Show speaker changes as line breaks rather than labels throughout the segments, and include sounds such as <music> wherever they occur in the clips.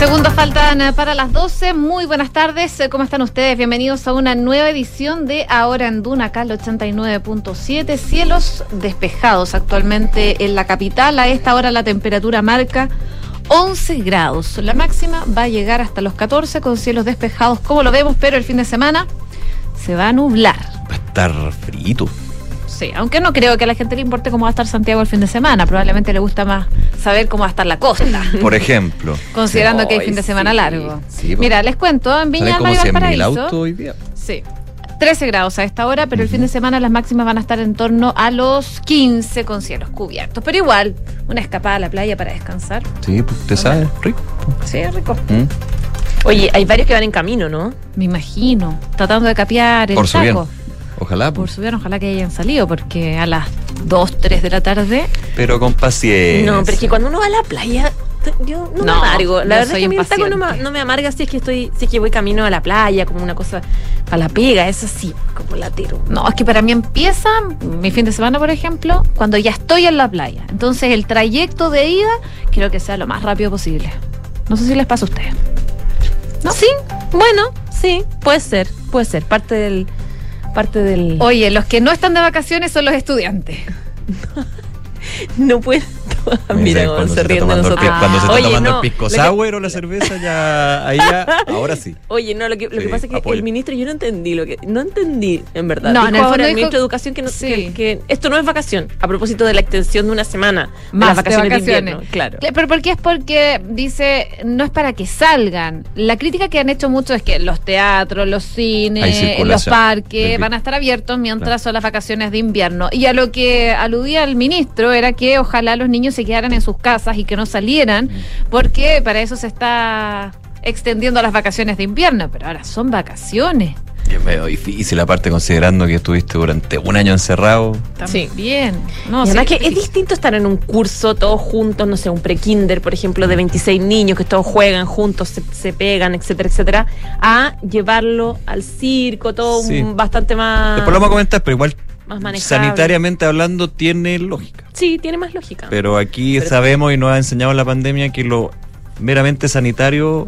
Segundos faltan para las 12. Muy buenas tardes. Eh, ¿Cómo están ustedes? Bienvenidos a una nueva edición de Ahora en Duna, acá el 89.7. Cielos despejados actualmente en la capital. A esta hora la temperatura marca 11 grados. La máxima va a llegar hasta los 14 con cielos despejados, como lo vemos, pero el fin de semana se va a nublar.
Va a estar frito.
Sí, aunque no creo que a la gente le importe cómo va a estar Santiago el fin de semana. Probablemente le gusta más saber cómo va a estar la costa. <laughs>
Por ejemplo. <laughs>
Considerando que hay
Ay,
fin de semana
sí,
largo.
sí, pues.
Mira, les cuento, en Viña del
como
Mar y
100.000 autos
Valparaíso.
hoy día.
Sí. 13 grados a esta hora, pero el fin de semana las máximas van a estar en torno a los 15 con cielos cubiertos. Pero igual, una escapada a la playa para descansar.
Sí, pues usted sabe, rico.
Sí, rico.
¿Mm?
Oye, hay varios que van en camino, ¿no?
Me imagino. Tratando de capear el
Por su bien. Ojalá,
Por su bien, ojalá que hayan salido, porque a las 2, 3 de la tarde.
pero con paciencia.
No, pero es que cuando uno va a la playa, yo no,
No,
me amargo. La verdad
soy
es que el taco no me, no me amarga si es que estoy, si es que voy camino a la playa, como una cosa para la pega, eso sí, como latero.
No, es que para mí empieza mi fin de semana, por ejemplo, cuando ya estoy en la playa. Entonces el trayecto de ida quiero que sea lo más rápido posible. No sé si les pasa a ustedes. ¿No?
Sí, bueno, sí, puede ser, puede ser, parte del, parte del.
Oye, los que no están de vacaciones son los estudiantes. <laughs>
no puede. <laughs> Mira cómo se
está
ríen de
tomando el
nosotros.
Cuando se está
Oye,
tomando
no,
el pisco
que-
sour o la cerveza, ya. Ahí ya. Ahora sí.
Oye, no, lo que, lo que pasa es que
apoyo.
el ministro, yo no entendí lo que. No entendí, en verdad.
No,
Dijo
en el
ahora
dijo-
ministro de Educación que, no-
Sí.
que, que esto no es vacación, a propósito de la extensión de una semana de
Más
las vacaciones de,
vacaciones.
invierno. Claro.
Cla- Pero ¿por qué es porque dice no es para que salgan? La crítica que han hecho mucho es que los teatros, los cines, los parques van a estar abiertos mientras
Claro.
son las vacaciones de invierno. Y a lo que aludía el ministro era que ojalá los niños se quedaran en sus casas y que no salieran, porque para eso se está extendiendo las vacaciones de invierno. Pero ahora son vacaciones.
Es medio difícil, aparte, considerando que estuviste durante un año encerrado.
Sí.
Bien. No,
y
sí,
además que es distinto estar en un curso todos juntos, no sé, un pre-kinder, por ejemplo, de 26 niños que todos juegan juntos, se, se pegan, etcétera, etcétera, a llevarlo al circo, todo
Sí.
un- bastante más,
Después lo vamos a comentar, pero igual,
más manejable.
sanitariamente hablando, tiene lógica.
Sí, tiene más lógica.
Pero aquí
Pero-
sabemos y nos ha enseñado la pandemia que lo meramente sanitario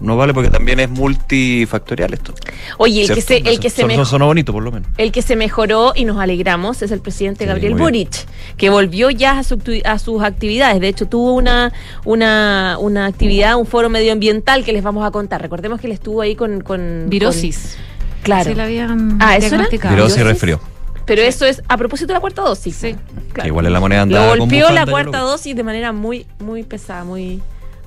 no vale porque también es multifactorial esto.
Oye, el que se, el que se
Son- bonito, por lo menos.
El que se mejoró y nos alegramos es el presidente
Sí,
Gabriel. Boric, que volvió ya a, su a sus actividades. De hecho, tuvo una, una, una actividad, un foro medioambiental que les vamos a contar. Recordemos que él estuvo ahí con... con
Virosis.
con- claro.
Sí, la habían
Ah, ¿eso era?
diagnosticado.
Virosis y
¿Virosis?
resfrió.
Pero eso es a propósito de la cuarta dosis.
Sí.
Que igual en la moneda andaba
golpeó la cuarta dosis de manera muy, muy pesada, muy,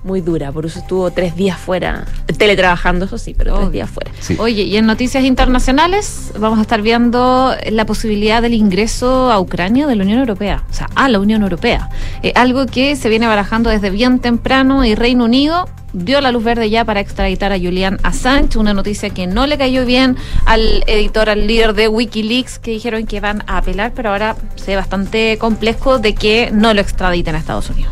muy dura. Por eso estuvo tres días fuera, teletrabajando, eso sí, pero
Obvio.
tres días fuera.
Sí.
Oye, y en noticias internacionales vamos a estar viendo la posibilidad del ingreso a Ucrania de la Unión Europea, o sea, a la Unión Europea. Eh, algo que se viene barajando desde bien temprano y Reino Unido dio la luz verde ya para extraditar a Julian Assange, una noticia que no le cayó bien al editor, al líder de Wikileaks, que dijeron que van a apelar, pero ahora se ve bastante complejo de que no lo extraditen a Estados Unidos.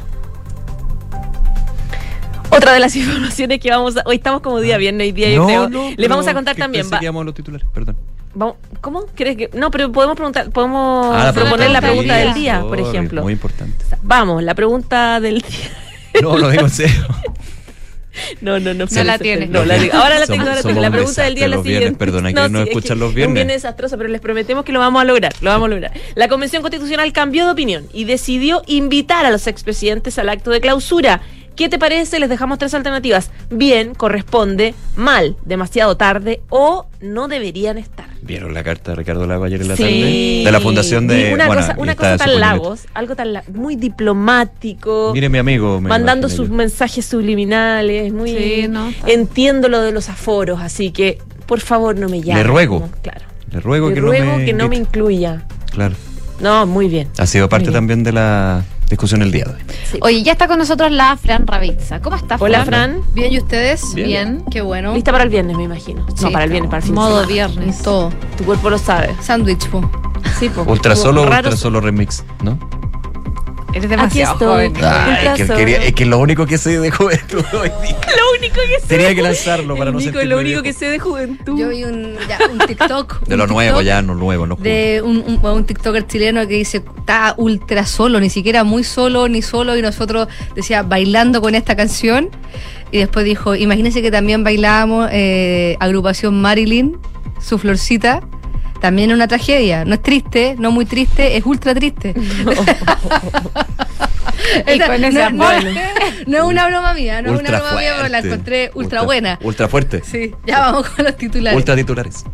Otra de las <laughs> informaciones que vamos a... Hoy estamos como día viernes y día yo creo. Les vamos a contar
que
también.
pensé
va-
que íbamos a los titulares, perdón.
Vamos- ¿Cómo? ¿Crees que.? No, pero podemos preguntar, podemos
Ah, la
proponer la
pregunta del
del
día.
por ejemplo.
Muy importante.
Vamos, la pregunta del día.
No, lo digo en serio. <laughs>
No, no, no.
No la tienes.
No, la digo. Ahora la tengo, ahora tengo. La
un
pregunta del día es la
viernes,
siguiente.
perdona, que no
sí, es
escuchan los
Es un
viernes.
viernes desastroso, pero les prometemos que lo vamos a lograr. Lo vamos a lograr. La Convención Constitucional cambió de opinión y decidió invitar a los expresidentes al acto de clausura. ¿Qué te parece? Les dejamos tres alternativas. Bien, corresponde, mal, demasiado tarde o no deberían estar.
¿Vieron la carta de Ricardo Lago ayer en la
Sí.
tarde? De la fundación de.
Y una
bueno,
cosa,
y
una cosa tan lagos, algo tan la- muy diplomático.
Mire, mi amigo. me
mandando sus
yo.
mensajes subliminales, muy
Sí, no,
entiendo lo de los aforos, así que por favor no me llame.
Le ruego.
Claro.
Le ruego
Le
que
ruego
no me.
que no me incluya.
Claro.
No, muy bien.
Ha sido parte también de la discusión el día de hoy.
Oye, ya está con nosotros la Fran Ravizza. ¿Cómo estás,
Hola, Fran.
Bien, ¿y ustedes?
Bien.
Qué bueno.
Lista para el viernes, me imagino.
Sí,
no, para el viernes, para el fin de
Modo
semana.
viernes.
Todo.
Tu cuerpo lo sabe.
Sándwich, po.
Sí, po.
Ultra solo,
Raro-
ultra solo remix, ¿no?
Eres
Aquí
demasiado
estoy.
joven.
Es, que quería- es que lo único que sé de juventud <laughs> hoy día.
Lo único que sé.
Tenía que lanzarlo para
El
no
Nico,
sentirme
lo único
viejo.
que sé de juventud.
Yo vi un, ya, un TikTok. <laughs>
De
un
lo nuevo, ya, no nuevo, no
De un, un, un TikToker chileno que dice, está ultra solo, ni siquiera muy solo ni solo, y nosotros decía, bailando con esta canción. Y después dijo, imagínense que también bailábamos eh, agrupación Marilyn, su florcita. También es una tragedia. No es triste, no muy triste, es ultra triste. <laughs> <laughs>
Y
Esta-
con ese
no, no- no es una broma mía, no es una broma mía, pero la encontré ultra, buena.
Ultra fuerte.
Sí, ya vamos con los titulares.
Ultra titulares.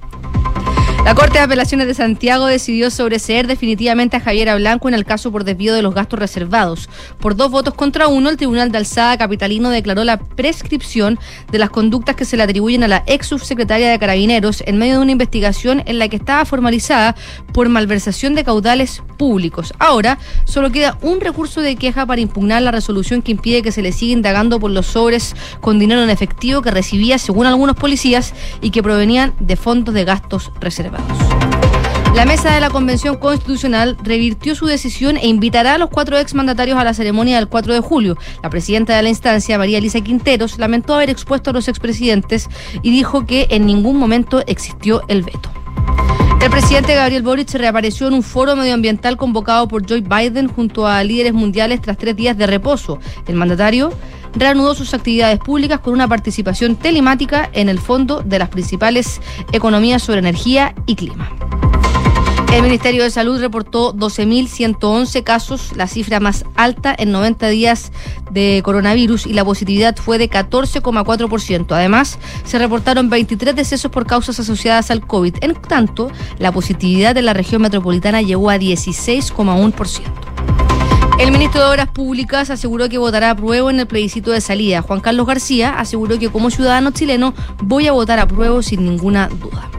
La Corte de Apelaciones de Santiago decidió sobreseer definitivamente a Javiera Blanco en el caso por desvío de los gastos reservados. Por dos votos contra uno, el Tribunal de Alzada Capitalino declaró la prescripción de las conductas que se le atribuyen a la ex subsecretaria de Carabineros en medio de una investigación en la que estaba formalizada por malversación de caudales públicos. Ahora, solo queda un recurso de queja para impugnar la resolución que impide que se le siga indagando por los sobres con dinero en efectivo que recibía, según algunos policías, y que provenían de fondos de gastos reservados. La mesa de la Convención Constitucional revirtió su decisión e invitará a los cuatro exmandatarios a la ceremonia del 4 de julio. La presidenta de la instancia, María Elisa Quinteros, lamentó haber expuesto a los expresidentes y dijo que en ningún momento existió el veto. El presidente Gabriel Boric reapareció en un foro medioambiental convocado por Joe Biden junto a líderes mundiales tras tres días de reposo. El mandatario reanudó sus actividades públicas con una participación telemática en el fondo de las principales economías sobre energía y clima. El Ministerio de Salud reportó 12.111 casos, la cifra más alta en 90 días de coronavirus y la positividad fue de 14,4%. Además, se reportaron 23 decesos por causas asociadas al COVID. En tanto, la positividad de la región metropolitana llegó a 16,1%. El ministro de Obras Públicas aseguró que votará a prueba en el plebiscito de salida. Juan Carlos García aseguró que como ciudadano chileno voy a votar a prueba sin ninguna duda.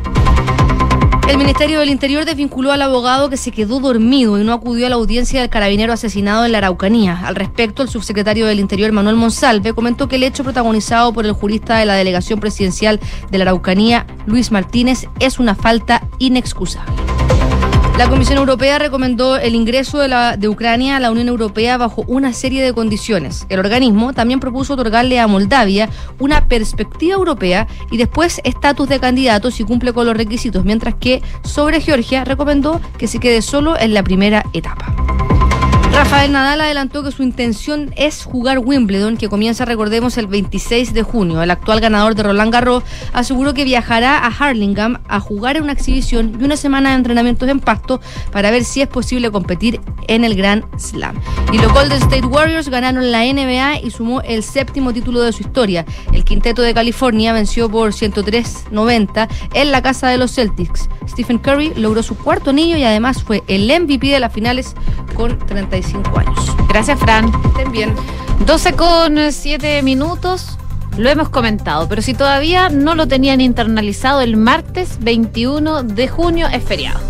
El Ministerio del Interior desvinculó al abogado que se quedó dormido y no acudió a la audiencia del carabinero asesinado en la Araucanía. Al respecto, el subsecretario del Interior, Manuel Monsalve, comentó que el hecho protagonizado por el jurista de la delegación presidencial de la Araucanía, Luis Martínez, es una falta inexcusable. La Comisión Europea recomendó el ingreso de, Ucrania a la Unión Europea bajo una serie de condiciones. El organismo también propuso otorgarle a Moldavia una perspectiva europea y después estatus de candidato si cumple con los requisitos, mientras que sobre Georgia recomendó que se quede solo en la primera etapa. Rafael Nadal adelantó que su intención es jugar Wimbledon, que comienza, recordemos, el 26 de junio. El actual ganador de Roland Garros aseguró que viajará a Harlingham a jugar en una exhibición y una semana de entrenamientos en pasto para ver si es posible competir en el Grand Slam. Y los Golden State Warriors ganaron la NBA y sumó el séptimo título de su historia. El quinteto de California venció por 103-90 en la casa de los Celtics. Stephen Curry logró su cuarto anillo y además fue el MVP de las finales con 35 años.
Gracias, Fran.
Estén bien.
12 con 7 minutos. Lo hemos comentado, pero si todavía no lo tenían internalizado, el martes 21 de junio es feriado.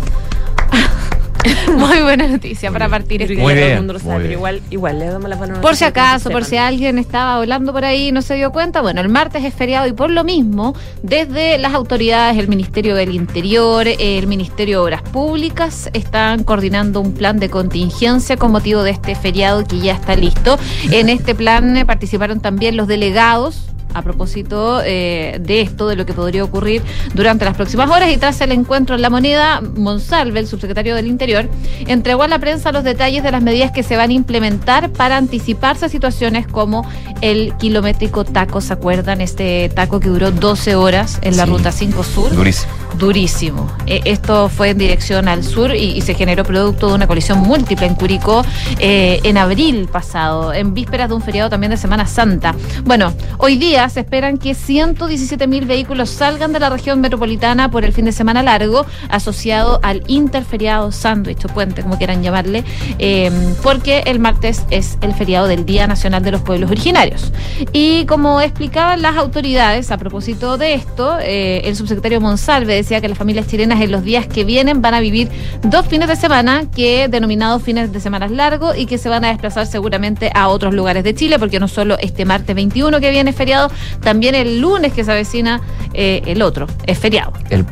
<laughs> Muy buena noticia para partir este
ya todo el mundo lo sabe,
muy
pero igual, igual le damos la buena
Por si acaso, por si alguien estaba hablando por ahí y no se dio cuenta, bueno, el martes es feriado y por lo mismo, desde las autoridades, el Ministerio del Interior, el Ministerio de Obras Públicas, están coordinando un plan de contingencia con motivo de este feriado que ya está listo. En este plan eh, participaron también los delegados a propósito eh, de esto, de lo que podría ocurrir durante las próximas horas y tras el encuentro en La Moneda, Monsalve, el subsecretario del Interior, entregó a la prensa los detalles de las medidas que se van a implementar para anticiparse a situaciones como el kilométrico taco, ¿se acuerdan? Este taco que duró 12 horas en la
Sí.
Ruta 5 Sur.
Durísimo.
Durísimo. Eh, esto fue en dirección al sur y, y se generó producto de una colisión múltiple en Curicó eh, en abril pasado, en vísperas de un feriado también de Semana Santa. Bueno, hoy día se esperan que 117 mil vehículos salgan de la región metropolitana por el fin de semana largo, asociado al interferiado sándwich o puente, como quieran llamarle, eh, porque el martes es el feriado del Día Nacional de los Pueblos Originarios. Y como explicaban las autoridades a propósito de esto, eh, el subsecretario Monsalve decía que las familias chilenas en los días que vienen van a vivir dos fines de semana, que denominados fines de semana largos, y que se van a desplazar seguramente a otros lugares de Chile, porque no solo este martes 21 que viene feriado, también el lunes que se avecina eh, el otro, es feriado.
El,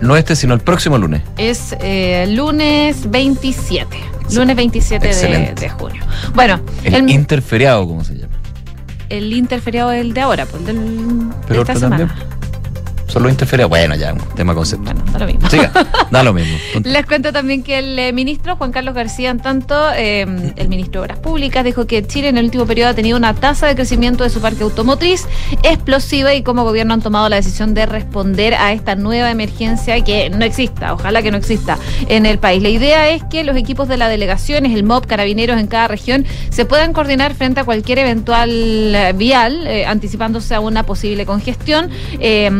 no este, sino el próximo lunes.
Es eh, lunes 27. Lunes 27 de, junio. Bueno,
El,
el,
interferiado, ¿cómo se llama?
el interferiado es el de ahora, pues el del,
Pero
de esta semana.
también. Solo interferiado. Bueno, ya, un tema conceptual.
Bueno, da lo mismo.
Siga, da lo mismo. <laughs> Punto.
Les cuento también que el eh, ministro Juan Carlos García, en tanto, eh, el ministro de Obras Públicas, dijo que Chile en el último periodo ha tenido una tasa de crecimiento de su parque automotriz explosiva y como gobierno han tomado la decisión de responder a esta nueva emergencia que no exista, ojalá que no exista en el país. La idea es que los equipos de la delegaciones, el MOB, carabineros en cada región, se puedan coordinar frente a cualquier eventual eh, vial, eh, anticipándose a una posible congestión. Eh,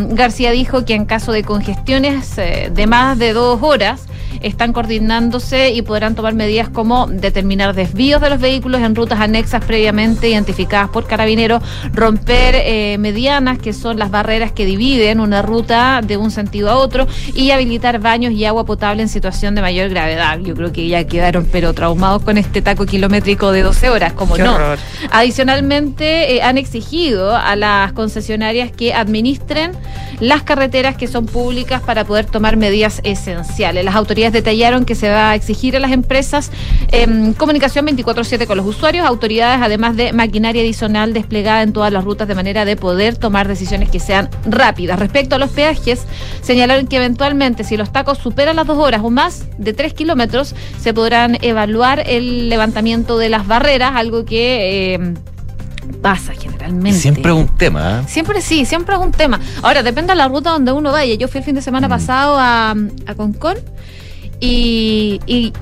García dijo que en caso de congestiones eh, de más de dos horas, están coordinándose y podrán tomar medidas como determinar desvíos de los vehículos en rutas anexas previamente identificadas por carabineros, romper eh, medianas, que son las barreras que dividen una ruta de un sentido a otro, y habilitar baños y agua potable en situación de mayor gravedad. Yo creo que ya quedaron pero traumados con este taco kilométrico de 12 horas, como
Qué
no.
horror.
Adicionalmente, eh, han exigido a las concesionarias que administren las carreteras que son públicas para poder tomar medidas esenciales. Las autoridades detallaron que se va a exigir a las empresas em, comunicación 24/7 con los usuarios, autoridades además de maquinaria adicional desplegada en todas las rutas de manera de poder tomar decisiones que sean rápidas. Respecto a los peajes, señalaron que eventualmente si los tacos superan las dos horas o más de tres kilómetros, se podrán evaluar el levantamiento de las barreras, algo que... em, pasa generalmente.
Siempre un tema, ¿eh?
Siempre sí, siempre es un tema. Ahora, depende de la ruta donde uno vaya. Yo fui el fin de semana
Mm.
pasado a, a Concón y, y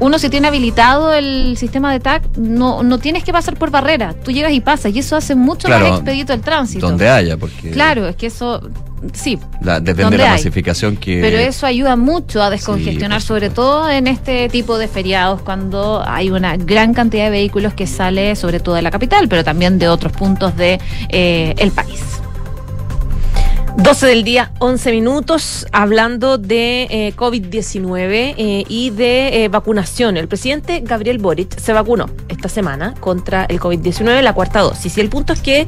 uno si tiene habilitado el sistema de TAC, no, no tienes que pasar por barrera. Tú llegas y pasas y eso hace mucho
Claro,
más expedito el tránsito.
Donde haya, porque
Claro, es que eso, sí,
la- depende de la
hay.
masificación que...
pero eso ayuda mucho a descongestionar, sobre todo en este tipo de feriados, cuando hay una gran cantidad de vehículos que sale, sobre todo de la capital, pero también de otros puntos de eh, el país.
12 del día, 11 minutos, hablando de eh, COVID-19 eh, y de eh, vacunación. El presidente Gabriel Boric se vacunó esta semana contra el COVID-19, la cuarta dosis. Y el punto es que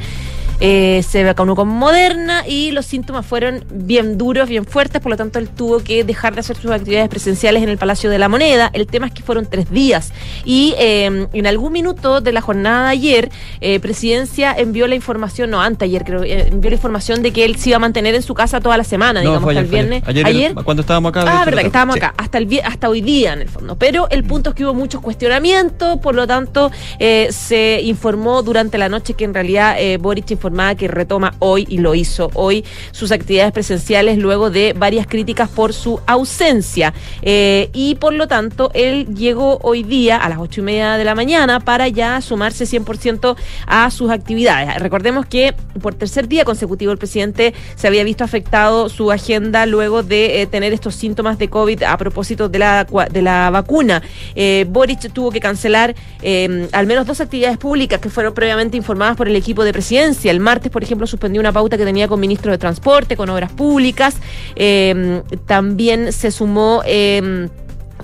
eh, se vacunó con Moderna y los síntomas fueron bien duros, bien fuertes, por lo tanto él tuvo que dejar de hacer sus actividades presenciales en el Palacio de la Moneda. El tema es que fueron tres días y eh, en algún minuto de la jornada de ayer, eh, Presidencia envió la información, no, antes ayer creo, eh, envió la información de que él se iba a mantener en su casa toda la semana,
No,
digamos, hasta el viernes.
ayer. Ayer, cuando estábamos acá.
Ah, verdad, que estábamos
sí.
acá, hasta el hasta hoy día en el fondo. Pero el punto es que hubo muchos cuestionamientos, por lo tanto, se informó durante la noche que en realidad Boric que retoma hoy, y lo hizo hoy, sus actividades presenciales luego de varias críticas por su ausencia. Eh, y por lo tanto, él llegó hoy día a las ocho y media de la mañana para ya sumarse 100% a sus actividades. Recordemos que por tercer día consecutivo el presidente se había visto afectado su agenda luego de eh, tener estos síntomas de COVID a propósito de la, de la vacuna. Eh, Boric tuvo que cancelar al menos dos actividades públicas que fueron previamente informadas por el equipo de presidencia. El martes, por ejemplo, suspendió una pauta que tenía con ministros de Transporte, con Obras Públicas. Eh, también se sumó... eh,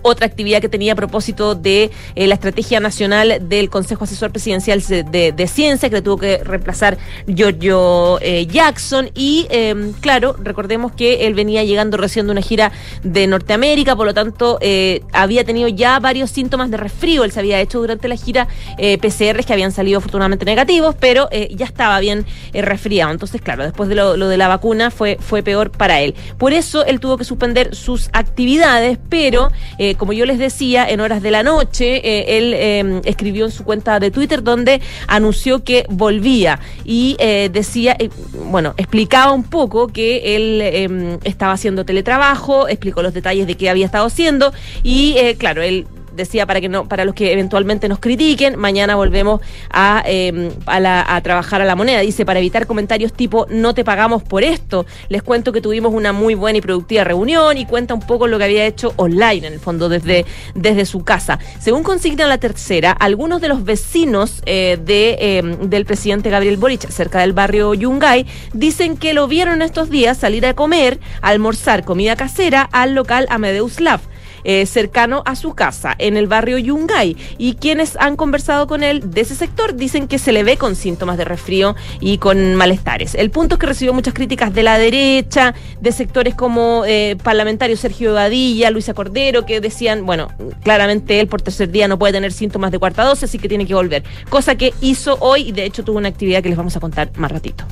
otra actividad que tenía a propósito de eh, la estrategia nacional del Consejo Asesor Presidencial de, Ciencia, que le tuvo que reemplazar Giorgio eh, Jackson. Y eh, claro, recordemos que él venía llegando recién de una gira de Norteamérica, por lo tanto, eh, había tenido ya varios síntomas de resfrío. Él se había hecho durante la gira PCRs que habían salido afortunadamente negativos, pero ya estaba bien resfriado. Entonces, claro, después de lo, de la vacuna fue, fue peor para él. Por eso él tuvo que suspender sus actividades, pero como yo les decía, en horas de la noche, eh, él eh, escribió en su cuenta de Twitter donde anunció que volvía y eh, decía, eh, bueno, explicaba un poco que él eh, estaba haciendo teletrabajo, explicó los detalles de qué había estado haciendo y, eh, claro, él decía para que no, para los que eventualmente nos critiquen, mañana volvemos a, eh, a, trabajar a la moneda. Dice, para evitar comentarios tipo no te pagamos por esto. Les cuento que tuvimos una muy buena y productiva reunión y cuenta un poco lo que había hecho online, en el fondo, desde, desde su casa. Según consigna la tercera, algunos de los vecinos eh, de, eh, del presidente Gabriel Boric, cerca del barrio Yungay, dicen que lo vieron estos días salir a comer, almorzar comida casera al local Amedeus Lab. Eh, cercano a su casa, en el barrio Yungay. Y quienes han conversado con él de ese sector dicen que se le ve con síntomas de resfrío y con malestares. El punto es que recibió muchas críticas de la derecha, de sectores como eh, parlamentario Sergio Badilla, Luisa Cordero, que decían, bueno, claramente él por tercer día no puede tener síntomas de cuarta dosis, así que tiene que volver. Cosa que hizo hoy y de hecho tuvo una actividad que les vamos a contar más ratito.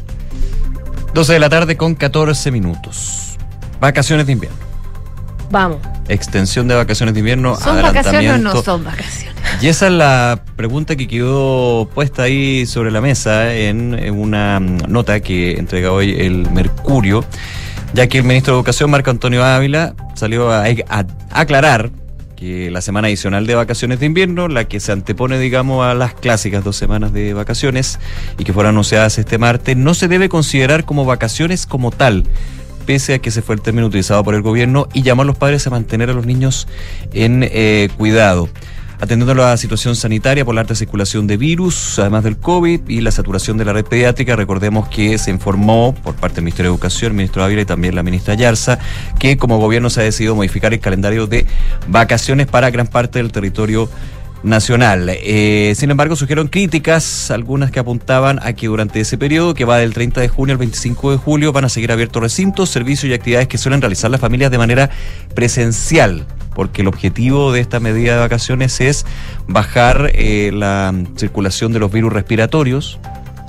12 de la tarde con 14 minutos. Vacaciones de invierno.
Vamos.
Extensión de vacaciones de invierno.
¿Son vacaciones o no son vacaciones?
Y esa es la pregunta que quedó puesta ahí sobre la mesa en, en una mm, nota que entrega hoy el Mercurio, ya que el ministro de Educación, Marco Antonio Ávila, salió a, a aclarar que la semana adicional de vacaciones de invierno, la que se antepone, digamos, a las clásicas dos semanas de vacaciones y que fueron anunciadas este martes, no se debe considerar como vacaciones como tal, pese a que ese fue el término utilizado por el gobierno y llamó a los padres a mantener a los niños en eh, cuidado. Atendiendo a la situación sanitaria por la alta circulación de virus, además del COVID y la saturación de la red pediátrica, recordemos que se informó por parte del Ministerio de Educación, el ministro Ávila y también la ministra Yarza, que como gobierno se ha decidido modificar el calendario de vacaciones para gran parte del territorio nacional. Eh, sin embargo, surgieron críticas, algunas que apuntaban a que durante ese periodo, que va del 30 de junio al 25 de julio, van a seguir abiertos recintos, servicios y actividades que suelen realizar las familias de manera presencial porque el objetivo de esta medida de vacaciones es bajar eh, la circulación de los virus respiratorios.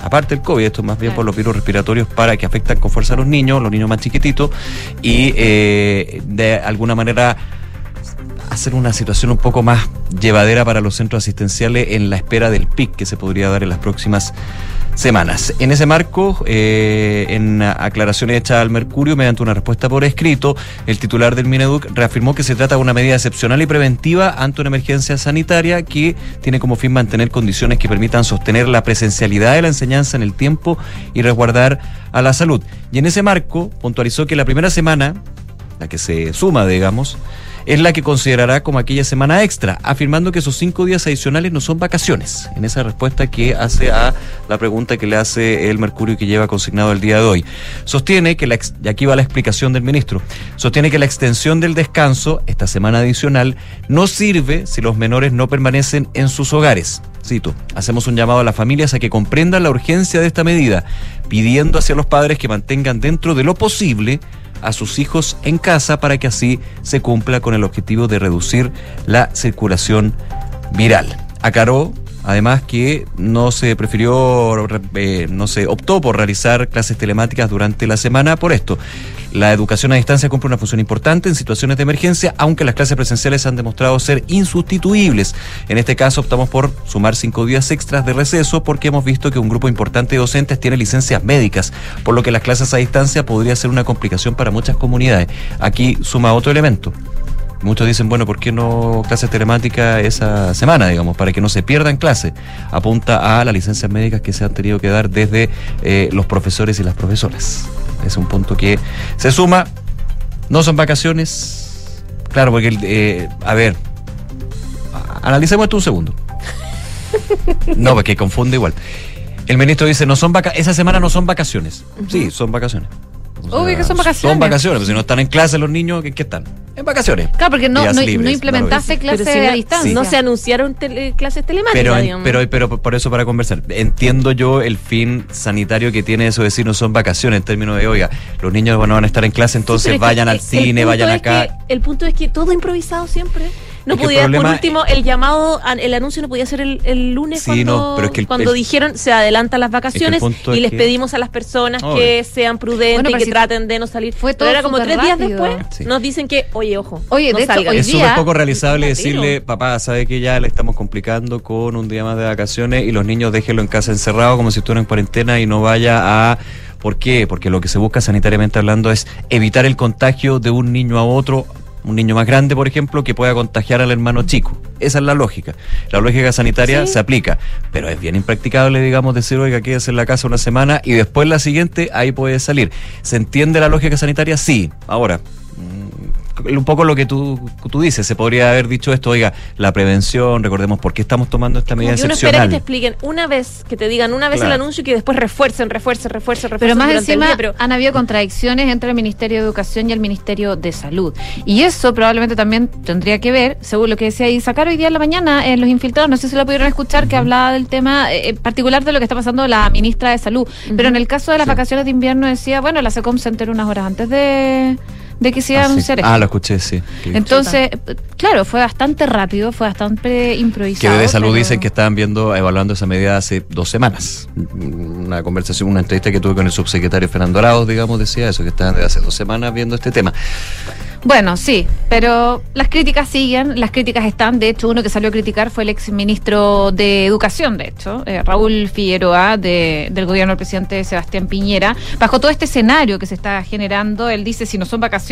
Aparte del COVID, esto es más bien por los virus respiratorios para que afectan con fuerza a los niños, los niños más chiquititos, y eh, de alguna manera hacer una situación un poco más llevadera para los centros asistenciales en la espera del pic que se podría dar en las próximas semanas. En ese marco, eh, en aclaraciones hechas al Mercurio mediante una respuesta por escrito, el titular del Mineduc reafirmó que se trata de una medida excepcional y preventiva ante una emergencia sanitaria que tiene como fin mantener condiciones que permitan sostener la presencialidad de la enseñanza en el tiempo y resguardar a la salud. Y en ese marco puntualizó que la primera semana, la que se suma, digamos, es la que considerará como aquella semana extra, afirmando que esos cinco días adicionales no son vacaciones, en esa respuesta que hace a la pregunta que le hace el Mercurio que lleva consignado el día de hoy. Sostiene que, la y aquí va la explicación del ministro, sostiene que la extensión del descanso, esta semana adicional, no sirve si los menores no permanecen en sus hogares. Cito, hacemos un llamado a las familias a que comprendan la urgencia de esta medida, pidiendo hacia los padres que mantengan dentro de lo posible a sus hijos en casa para que así se cumpla con el objetivo de reducir la circulación viral. Aclaró además que no se prefirió, eh, no se optó por realizar clases telemáticas durante la semana por esto. La educación a distancia cumple una función importante en situaciones de emergencia, aunque las clases presenciales han demostrado ser insustituibles. En este caso optamos por sumar cinco días extras de receso porque hemos visto que un grupo importante de docentes tiene licencias médicas, por lo que las clases a distancia podría ser una complicación para muchas comunidades. Aquí suma otro elemento. Muchos dicen, bueno, ¿por qué no clases telemáticas esa semana, digamos, para que no se pierdan clases? Apunta a las licencias médicas que se han tenido que dar desde eh, los profesores y las profesoras. Es un punto que se suma. No son vacaciones. Claro, porque, el, eh, a ver, analicemos esto un segundo. <laughs> No, porque confunde igual. El ministro dice, no son vaca esa semana no son vacaciones. Sí, son vacaciones. O
Obvio que son vacaciones.
Son vacaciones, pero si no están en clase los niños, ¿en qué están? En vacaciones.
Claro, porque no, no,
libres,
no implementaste
claro
clases
si
a
no-
distancia.
No se anunciaron tele- clases telemáticas,
Pero,
digamos.
pero, pero por eso para conversar, entiendo yo el fin sanitario que tiene eso de decir no son vacaciones en términos de, oiga, los niños bueno, van a estar en clase, entonces
Sí,
vayan al cine, vayan acá.
que- el punto es que todo improvisado siempre. No
Es
podía, por último, el llamado, an- el anuncio no podía ser el, el lunes
Sí,
cuando,
no, pero es que el-
cuando
el-
dijeron se adelantan las vacaciones y
es
les
que-
pedimos a las personas que sean prudentes
Bueno,
y
pero
que
si
traten de no salir.
fue
pero
todo
era como tres días después
Sí.
nos dicen que, oye, ojo,
Oye,
no
de hecho,
salgan.
hoy
Es súper poco realizable decirle, papá, sabe que ya le estamos complicando con un día más de vacaciones y los niños déjenlo en casa encerrado como si estuvieran en cuarentena y no vaya a... ¿Por qué? Porque lo que se busca sanitariamente hablando es evitar el contagio de un niño a otro un niño más grande, por ejemplo, que pueda contagiar al hermano chico. Esa es la lógica. La lógica sanitaria
Sí.
se aplica, pero es bien impracticable, digamos, decir, oiga, quédese en la casa una semana y después la siguiente ahí puede salir. ¿Se entiende la lógica sanitaria? Sí. Ahora, un poco lo que tú, tú dices, se podría haber dicho esto, oiga, la prevención, recordemos por qué estamos tomando esta medida
Como que uno espera que te
excepcional.
expliquen una vez, que te digan una vez
Claro.
el anuncio y que después refuercen, refuercen, refuercen, refuercen.
Pero más encima
día, pero
han habido contradicciones entre el Ministerio de Educación y el Ministerio de Salud. Y eso probablemente también tendría que ver, según lo que decía Isacar hoy día en la mañana en Los Infiltrados, no sé si lo pudieron escuchar, que hablaba del tema eh, en particular de lo que está pasando la ministra de Salud. Pero en el caso de las
Sí.
vacaciones de invierno decía, bueno, la SECOM se enteró unas horas antes de, de que se iba a
Ah, sí.
anunciar
Ah,
esto.
lo escuché, sí.
Entonces, claro, fue bastante rápido, fue bastante improvisado.
Que de salud
pero-
dicen que estaban viendo, evaluando esa medida hace dos semanas. Una conversación, una entrevista que tuve con el subsecretario Fernando Arauz, digamos, decía eso, que estaban desde hace dos semanas viendo este tema.
Bueno, sí, pero las críticas siguen, las críticas están. De hecho, uno que salió a criticar fue el ex ministro de Educación, de hecho, eh, Raúl Figueroa, de- del gobierno del presidente Sebastián Piñera. Bajo todo este escenario que se está generando, él dice: si no son vacaciones,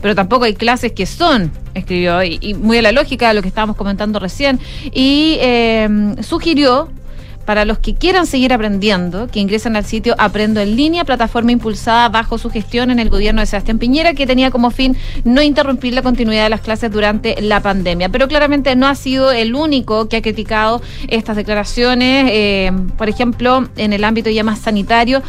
pero tampoco hay clases que son, escribió, y, muy a la lógica de lo que estábamos comentando recién. Y eh, sugirió para los que quieran seguir aprendiendo, que ingresen al sitio Aprendo en Línea, plataforma impulsada bajo su gestión en el gobierno de Sebastián Piñera, que tenía como fin no interrumpir la continuidad de las clases durante la pandemia. Pero claramente no ha sido el único que ha criticado estas declaraciones. Eh, por ejemplo, en el ámbito ya más sanitario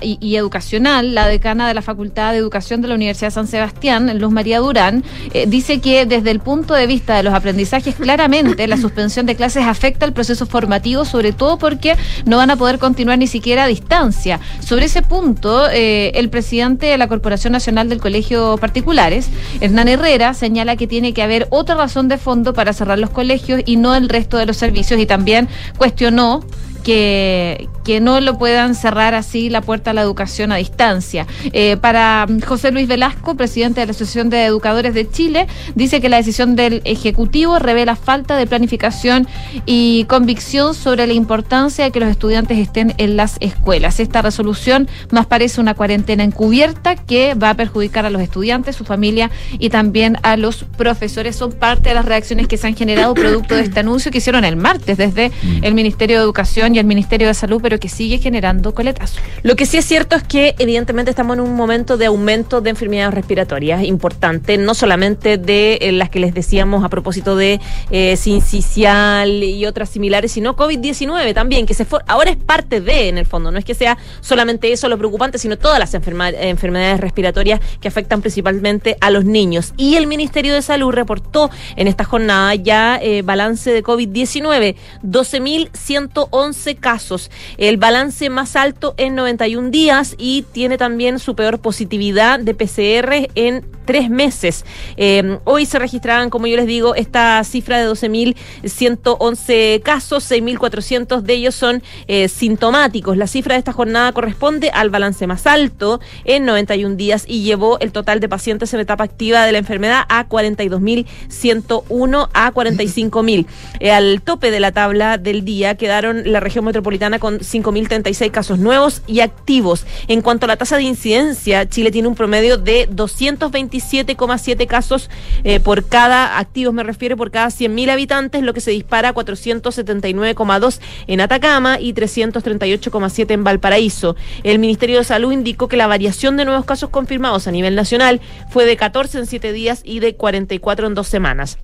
y educacional, la decana de la Facultad de Educación de la Universidad de San Sebastián, Luz María Durán, eh, dice que desde el punto de vista de los aprendizajes, claramente la suspensión de clases afecta el proceso formativo, sobre todo porque no van a poder continuar ni siquiera a distancia. Sobre ese punto, eh, el presidente de la Corporación Nacional del Colegio Particulares, Hernán Herrera, señala que tiene que haber otra razón de fondo para cerrar los colegios y no el resto de los servicios y también cuestionó que, no lo puedan cerrar así la puerta a la educación a distancia. Eh, para José Luis Velasco, presidente de la Asociación de Educadores de Chile, dice que la decisión del Ejecutivo revela falta de planificación y convicción sobre la importancia de que los estudiantes estén en las escuelas. Esta resolución más parece una cuarentena encubierta que va a perjudicar a los estudiantes, su familia y también a los profesores. Son parte de las reacciones que se han generado producto de este anuncio que hicieron el martes desde el Ministerio de Educación y el Ministerio de Salud, pero que sigue generando coletazos.
Lo que sí es cierto es que evidentemente estamos en un momento de aumento de enfermedades respiratorias importante, no solamente de eh, las que les decíamos a propósito de eh, sincicial y otras similares, sino COVID-19 también, que se for- ahora es parte de, en el fondo, no es que sea solamente eso lo preocupante, sino todas las enfermedades respiratorias que afectan principalmente a los niños. Y el Ministerio de Salud reportó en esta jornada ya eh, balance de COVID-19, 12.111 casos, el balance más alto en 91 días y tiene también su peor positividad de PCR en tres meses. Eh, hoy se registraban, como yo les digo, esta cifra de 12.111 casos, 6.400 de ellos son eh, sintomáticos. La cifra de esta jornada corresponde al balance más alto en 91 días y llevó el total de pacientes en etapa activa de la enfermedad a 42.101 a 45.000. Eh, al tope de la tabla del día quedaron la región metropolitana con 5.036 casos nuevos y activos. En cuanto a la tasa de incidencia, Chile tiene un promedio de 227,7 casos eh, por cada, activos me refiero, por cada 100.000 habitantes, lo que se dispara a 479,2 en Atacama y 338,7 en Valparaíso. El Ministerio de Salud indicó que la variación de nuevos casos confirmados a nivel nacional fue de 14 en 7 días y de 44 en 2 semanas.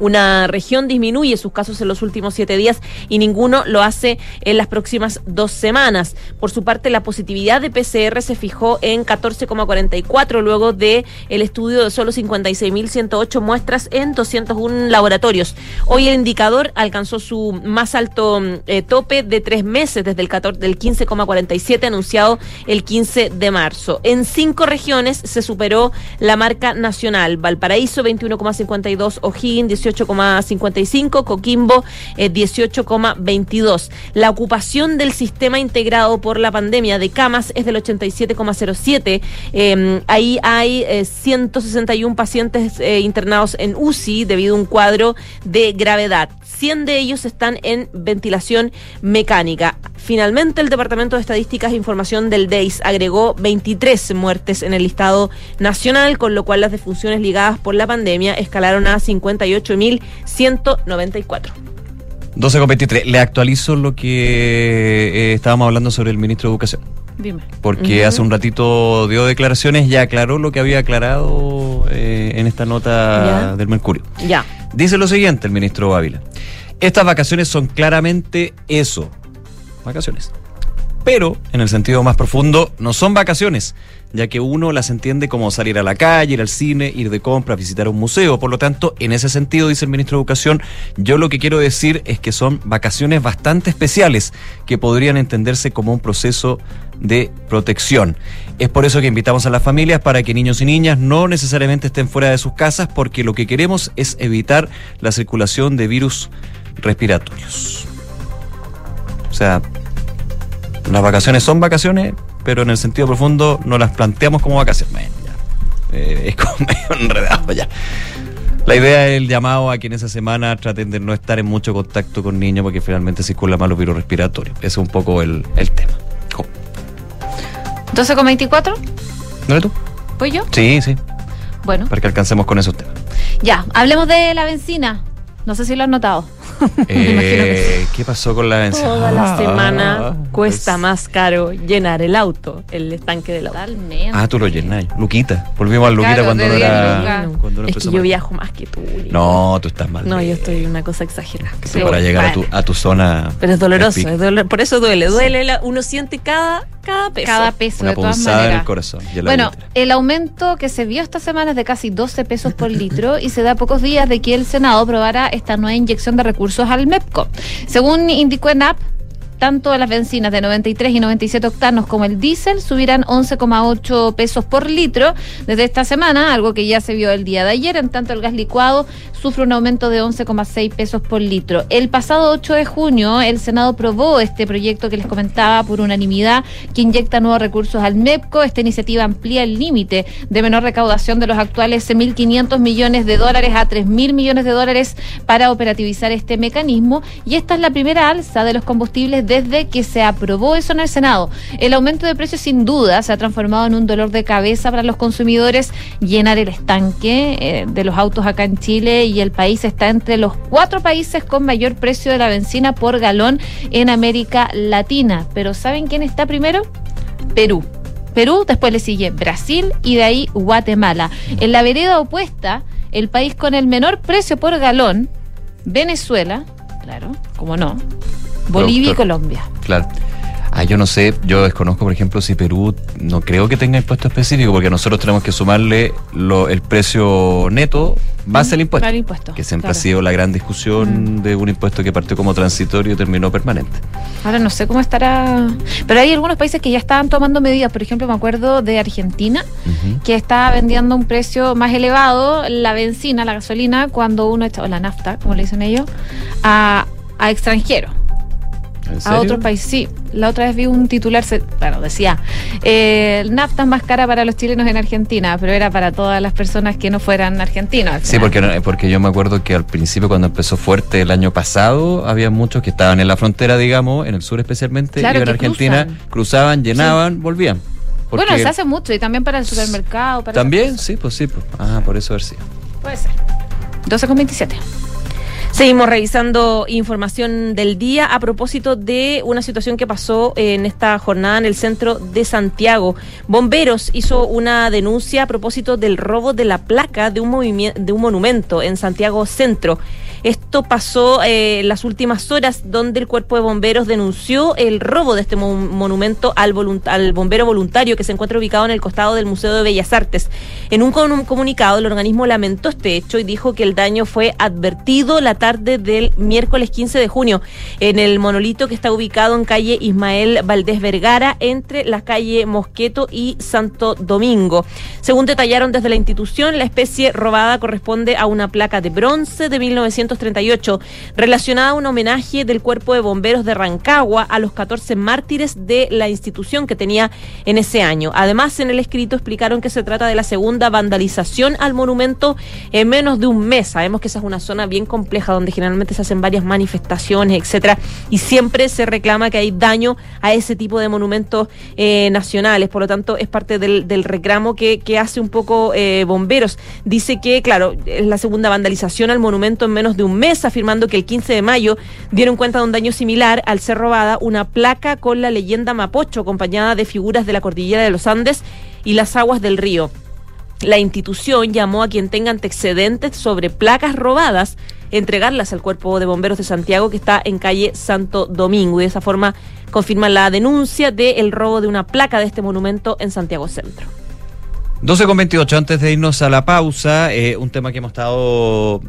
Una región disminuye sus casos en los últimos siete días y ninguno lo hace en las próximas dos semanas. Por su parte, la positividad de PCR se fijó en 14,44 luego de el estudio de solo 56.108 muestras en 201 laboratorios. Hoy el indicador alcanzó su más alto eh, tope de tres meses desde el, 14 del 15,47 anunciado el 15 de marzo. En cinco regiones se superó la marca nacional. Valparaíso 21,52, O'Higgins 18,55, Coquimbo eh, 18,22. La ocupación del sistema integrado por la pandemia de camas es del 87,07. Eh, ahí hay eh, 161 pacientes eh, internados en UCI debido a un cuadro de gravedad. 100 de ellos están en ventilación mecánica. Finalmente, el Departamento de Estadísticas e Información del DEIS agregó 23 muertes en el listado nacional, con lo cual las defunciones ligadas por la pandemia escalaron a 58.194.
12 con 23. Le actualizo lo que eh, estábamos hablando sobre el ministro de Educación.
Dime.
Porque hace un ratito dio declaraciones y aclaró lo que había aclarado eh, en esta nota
Ya.
del Mercurio.
Ya.
Dice lo siguiente el ministro Ávila. Estas vacaciones son claramente eso, vacaciones. Pero, en el sentido más profundo, no son vacaciones, ya que uno las entiende como salir a la calle, ir al cine, ir de compra, visitar un museo. Por lo tanto, en ese sentido, dice el ministro de Educación, yo lo que quiero decir es que son vacaciones bastante especiales que podrían entenderse como un proceso de protección. Es por eso que invitamos a las familias para que niños y niñas no necesariamente estén fuera de sus casas, porque lo que queremos es evitar la circulación de virus respiratorios. O sea, las vacaciones son vacaciones, pero en el sentido profundo no las planteamos como vacaciones. Eh, es como <laughs> medio enredado ya. La idea es el llamado a que en esa semana traten de no estar en mucho contacto con niños porque finalmente circulan más los virus respiratorios. Ese es un poco el, el tema. Jo.
12 con 24.
¿No eres tú?
¿Voy yo?
Sí, sí,
Bueno,
para que alcancemos con esos temas.
ya. Hablemos de la benzina. No sé si lo han notado.
Eh, ¿Qué pasó con la benzina?
Toda la
Ah,
semana cuesta
pues-
más caro llenar el auto, el estanque del auto.
Totalmente.
Ah, tú lo llenas. Luquita. Volvimos a Luquita
Claro,
cuando no
10
era. cuando no
es que yo
mal.
viajo más que tú.
No, tú estás mal.
No, yo estoy una cosa exagerada.
Sí,
para llegar a tu,
bueno.
a tu zona.
Pero es doloroso,
pico.
es dolor- por eso duele, duele, la- uno siente cada, cada peso.
Cada peso,
Una
de todas maneras.
el corazón. y en la
Bueno, el aumento que se vio esta semana es de casi 12 pesos por litro y se da a pocos días de que el Senado aprobara esta nueva inyección de recursos al MEPCO. Según indicó ENAP, tanto las bencinas de 93 y 97 octanos como el diésel subirán 11,8 pesos por litro desde esta semana, algo que ya se vio el día de ayer. En tanto, el gas licuado sufre un aumento de 11,6 pesos por litro. El pasado 8 de junio, el Senado aprobó este proyecto que les comentaba por unanimidad que inyecta nuevos recursos al MEPCO. Esta iniciativa amplía el límite de menor recaudación de los actuales 1.500 millones de dólares a 3.000 millones de dólares para operativizar este mecanismo. Y esta es la primera alza de los combustibles desde que se aprobó eso en el Senado. El aumento de precios sin duda se ha transformado en un dolor de cabeza para los consumidores. Llenar el estanque eh, de los autos acá en Chile y el país está entre los cuatro países con mayor precio de la benzina por galón en América Latina. Pero ¿saben quién está primero? Perú. Perú, después le sigue Brasil y de ahí Guatemala. En la vereda opuesta, el país con el menor precio por galón, Venezuela, claro, como no, Bolivia y. Colombia.
Claro. Ah, yo no sé, yo desconozco, por ejemplo, si Perú no creo que tenga impuesto específico, porque nosotros tenemos que sumarle lo, el precio neto base al impuesto.
Al impuesto,
Que siempre
claro.
ha sido la gran discusión de un impuesto que partió como transitorio y terminó permanente.
Ahora no sé cómo estará, pero hay algunos países que ya estaban tomando medidas. Por ejemplo, me acuerdo de Argentina, que estaba vendiendo un precio más elevado la benzina, la gasolina, cuando uno echa, o la nafta, como le dicen ellos, a, a extranjeros.
¿En
a otros países. Sí, la otra vez vi un titular, se- bueno, decía, eh, nafta es más cara para los chilenos en Argentina, pero era para todas las personas que no fueran argentinos.
Sí, porque, porque yo me acuerdo que al principio cuando empezó fuerte el año pasado, había muchos que estaban en la frontera, digamos, en el sur especialmente,
Claro,
iban a Argentina,
cruzan.
cruzaban, llenaban, volvían.
Bueno, se hace mucho y también para el supermercado. Para
También, sí, pues sí. Pues. Ah, por eso ver si.
Puede ser. 12 con 27.
Seguimos revisando información del día a propósito de una situación que pasó en esta jornada en el centro de Santiago. Bomberos hizo una denuncia a propósito del robo de la placa de un, de un monumento en Santiago Centro. Esto pasó eh, las últimas horas donde el cuerpo de bomberos denunció el robo de este mo- monumento al, bombero voluntario que se encuentra ubicado en el costado del Museo de Bellas Artes. En un com- comunicado el organismo lamentó este hecho y dijo que el daño fue advertido la tarde del miércoles 15 de junio en el monolito que está ubicado en calle Ismael Valdés Vergara entre la calle Mosqueto y Santo Domingo. Según detallaron desde la institución, la especie robada corresponde a una placa de bronce de 1938, relacionada a un homenaje del Cuerpo de Bomberos de Rancagua a los 14 mártires de la institución que tenía en ese año. Además, en el escrito explicaron que se trata de la segunda vandalización al monumento en menos de un mes. Sabemos que esa es una zona bien compleja donde generalmente se hacen varias manifestaciones, etcétera, y siempre se reclama que hay daño a ese tipo de monumentos eh, nacionales. Por lo tanto, es parte del, del reclamo que, hace un poco eh, Bomberos. Dice que, claro, es la segunda vandalización al monumento en menos de un mes, afirmando que el 15 de mayo dieron cuenta de un daño similar al ser robada una placa con la leyenda Mapocho, acompañada de figuras de la cordillera de los Andes y las aguas del río. La institución llamó a quien tenga antecedentes sobre placas robadas entregarlas al Cuerpo de Bomberos de Santiago que está en calle Santo Domingo y de esa forma confirman la denuncia del robo de una placa de este monumento en Santiago Centro.
12 con 28, antes de irnos a la pausa, eh, un tema que hemos estado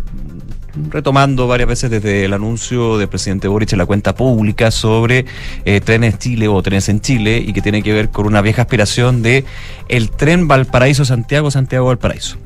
retomando varias veces desde el anuncio del presidente Boric en la cuenta pública sobre eh, trenes Chile o trenes en Chile y que tiene que ver con una vieja aspiración de el tren Valparaíso-Santiago, Santiago-Valparaíso.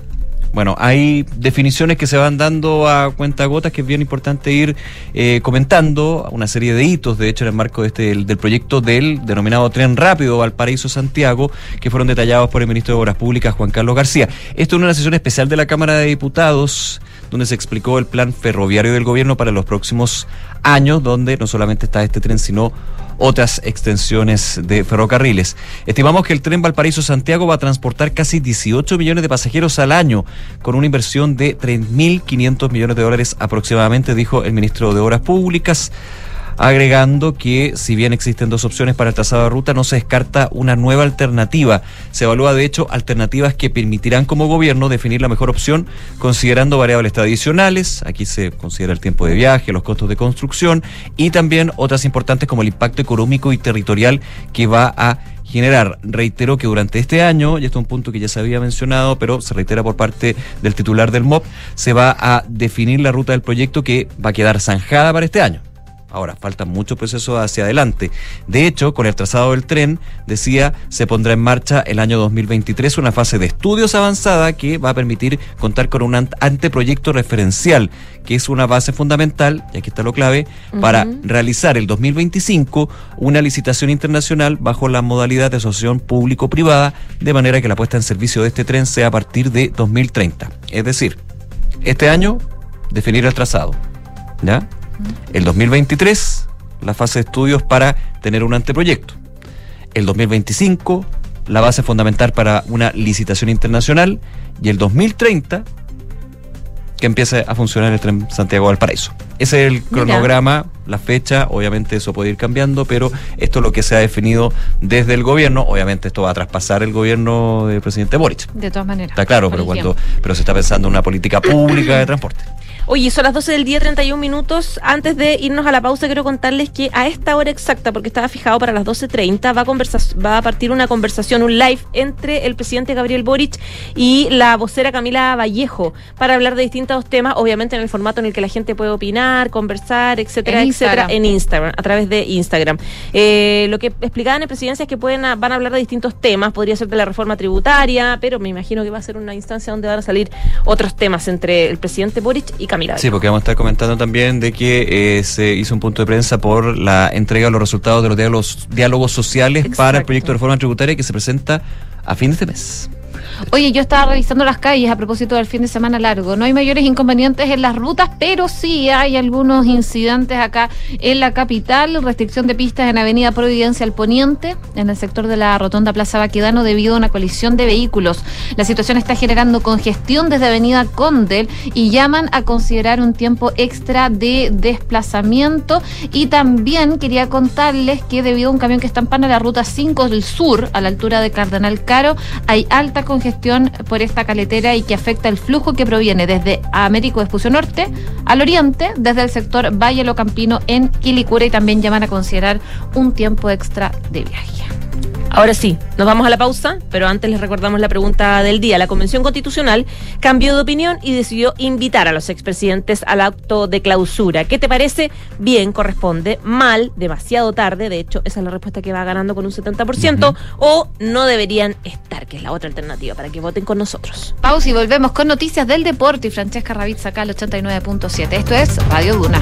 Bueno, hay definiciones que se van dando a cuenta gotas que es bien importante ir eh, comentando, una serie de hitos, de hecho, en el marco de este, del, proyecto del denominado Tren Rápido Valparaíso-Santiago, que fueron detallados por el ministro de Obras Públicas, Juan Carlos García. Esto en una sesión especial de la Cámara de Diputados, donde se explicó el plan ferroviario del gobierno para los próximos años, donde no solamente está este tren, sino otras extensiones de ferrocarriles. Estimamos que el tren Valparaíso-Santiago va a transportar casi 18 millones de pasajeros al año, con una inversión de 3.500 millones de dólares aproximadamente, dijo el ministro de Obras Públicas agregando que si bien existen dos opciones para el trazado de ruta, no se descarta una nueva alternativa. Se evalúa de hecho alternativas que permitirán como gobierno definir la mejor opción considerando variables tradicionales, aquí se considera el tiempo de viaje, los costos de construcción y también otras importantes como el impacto económico y territorial que va a generar. Reitero que durante este año, y esto es un punto que ya se había mencionado, pero se reitera por parte del titular del MOP, se va a definir la ruta del proyecto que va a quedar zanjada para este año. Ahora, falta mucho proceso hacia adelante. De hecho, con el trazado del tren, decía, se pondrá en marcha el año 2023 una fase de estudios avanzada que va a permitir contar con un anteproyecto referencial, que es una base fundamental, y aquí está lo clave, para realizar el 2025 una licitación internacional bajo la modalidad de asociación público-privada, de manera que la puesta en servicio de este tren sea a partir de 2030. Es decir, este año, definir el trazado. ¿Ya? El 2023, la fase de estudios para tener un anteproyecto. El 2025, la base fundamental para una licitación internacional. Y el 2030, que empiece a funcionar el tren Santiago Valparaíso. Ese es el cronograma, la fecha, obviamente eso puede ir cambiando, pero esto es lo que se ha definido desde el gobierno. Obviamente esto va a traspasar el gobierno del presidente Boric.
De todas maneras.
Está claro, pero cuando
tiempo.
pero se está pensando en una política pública de transporte.
Oye, son las 12 del día, 31 minutos. Antes de irnos a la pausa, quiero contarles que a esta hora exacta, porque estaba fijado para las 12.30, va, a conversa- va a partir una conversación, un live entre el presidente Gabriel Boric y la vocera Camila Vallejo para hablar de distintos temas, obviamente en el formato en el que la gente puede opinar, conversar, etcétera,
En
etcétera,
Instagram.
en Instagram, a través de Instagram. Eh, lo que explicaban en presidencia es que pueden a- van a hablar de distintos temas, podría ser de la reforma tributaria, pero me imagino que va a ser una instancia donde van a salir otros temas entre el presidente Boric y Camila
Sí, porque vamos a estar comentando también de que eh, se hizo un punto de prensa por la entrega de los resultados de los diálogos, diálogos sociales para el proyecto de reforma tributaria que se presenta a fin de este mes.
Oye, yo estaba revisando las calles a propósito del fin de semana largo. No hay mayores inconvenientes en las rutas, pero sí hay algunos incidentes acá en la capital. Restricción de pistas en Avenida Providencia al Poniente, en el sector de la Rotonda Plaza Baquedano, debido a una colisión de vehículos. La situación está generando congestión desde Avenida Condel y llaman a considerar un tiempo extra de desplazamiento. Y también quería contarles que debido a un camión que está en pana la ruta 5 del sur, a la altura de Cardenal Caro, hay alta congestión por esta caletera y que afecta el flujo que proviene desde Américo Vespucio Norte al oriente, desde el sector Valle Locampino en Quilicura y también llaman a considerar un tiempo extra de viaje.
Ahora sí, nos vamos a la pausa, pero antes les recordamos la pregunta del día. La Convención Constitucional cambió de opinión y decidió invitar a los expresidentes al acto de clausura. ¿Qué te parece? Bien, corresponde. Mal, demasiado tarde. De hecho, esa es la respuesta que va ganando con un 70%. O no deberían estar, que es la otra alternativa, para que voten con nosotros.
Pausa y volvemos con noticias del deporte y Francesca Ravizza acá al 89.7. Esto es Radio Duna.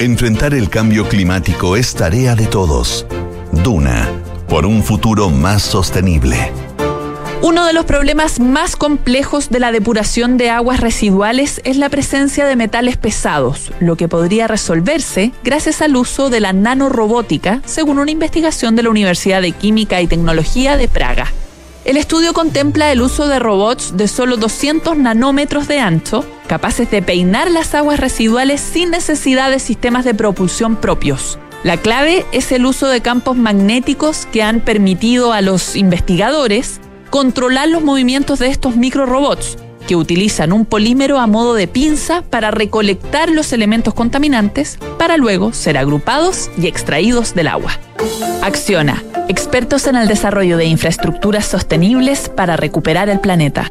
Enfrentar el cambio climático es tarea de todos. Duna, por un futuro más sostenible.
Uno de los problemas más complejos de la depuración de aguas residuales es la presencia de metales pesados, lo que podría resolverse gracias al uso de la nanorobótica, según una investigación de la Universidad de Química y Tecnología de Praga. El estudio contempla el uso de robots de solo 200 nanómetros de ancho, capaces de peinar las aguas residuales sin necesidad de sistemas de propulsión propios. La clave es el uso de campos magnéticos que han permitido a los investigadores controlar los movimientos de estos microrobots, que utilizan un polímero a modo de pinza para recolectar los elementos contaminantes para luego ser agrupados y extraídos del agua. Acciona, expertos en el desarrollo de infraestructuras sostenibles para recuperar el planeta.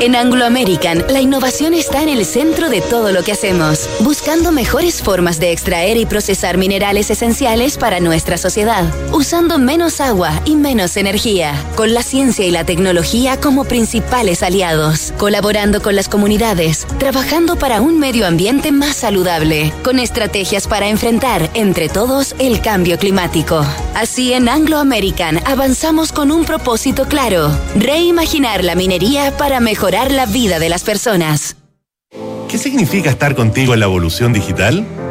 En Anglo American, la innovación está en el centro de todo lo que hacemos, buscando mejores formas de extraer y procesar minerales esenciales para nuestra sociedad, usando menos agua y menos energía, con la ciencia y la tecnología como principales aliados, colaborando con las comunidades, trabajando para un medio ambiente más saludable, con estrategias para enfrentar entre todos el cambio climático. Así en Anglo American avanzamos con un propósito claro, reimaginar la minería para mejorar la vida de las personas.
¿Qué significa estar contigo en la evolución digital?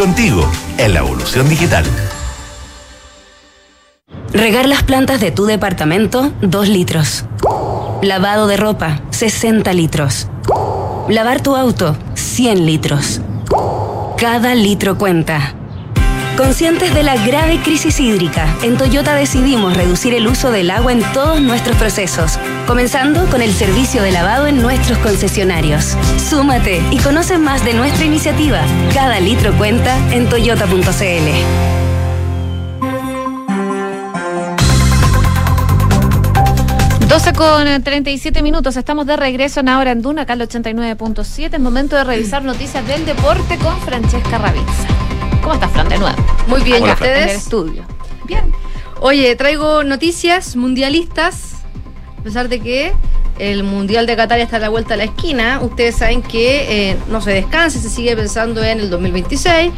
contigo en la evolución digital.
Regar las plantas de tu departamento, 2 litros. Lavado de ropa, 60 litros. Lavar tu auto, 100 litros. Cada litro cuenta. Conscientes de la grave crisis hídrica, en Toyota decidimos reducir el uso del agua en todos nuestros procesos, comenzando con el servicio de lavado en nuestros concesionarios. Súmate y conoce más de nuestra iniciativa. Cada litro cuenta en toyota.cl.
12 con 37 minutos, estamos de regreso en ahora en Duna, acá al 89.7. Es momento de revisar noticias del deporte con Francesca Ravizza. ¿Cómo estás, Fran, de nuevo?
Muy bien, ¿y.
En el
ustedes?
estudio.
Bien. Oye, traigo noticias mundialistas, a pesar de que el Mundial de Qatar está a la vuelta de la esquina, ustedes saben que eh, no se descansa, se sigue pensando en el 2026,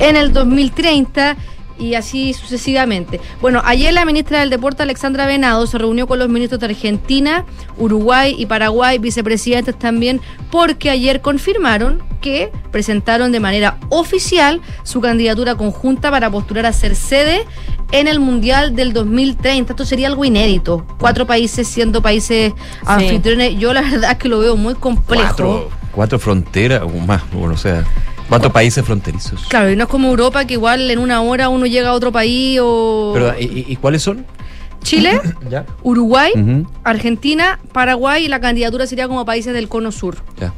en el 2030 y así sucesivamente. Bueno, ayer la ministra del Deporte, Alexandra Venado, se reunió con los ministros de Argentina, Uruguay y Paraguay, vicepresidentes también, porque ayer confirmaron que presentaron de manera oficial su candidatura conjunta para postular a ser sede en el Mundial del 2030. Esto sería algo inédito. Cuatro países siendo países anfitriones. Yo la verdad es que lo veo muy complejo.
Cuatro, cuatro fronteras o más, bueno, o sea, cuatro países fronterizos.
Claro, y no es como Europa que igual en una hora uno llega a otro país o...
Pero, ¿y, cuáles son?
Chile, <coughs>
Ya.
Uruguay. Argentina, Paraguay y la candidatura sería como países del cono sur.
Ya.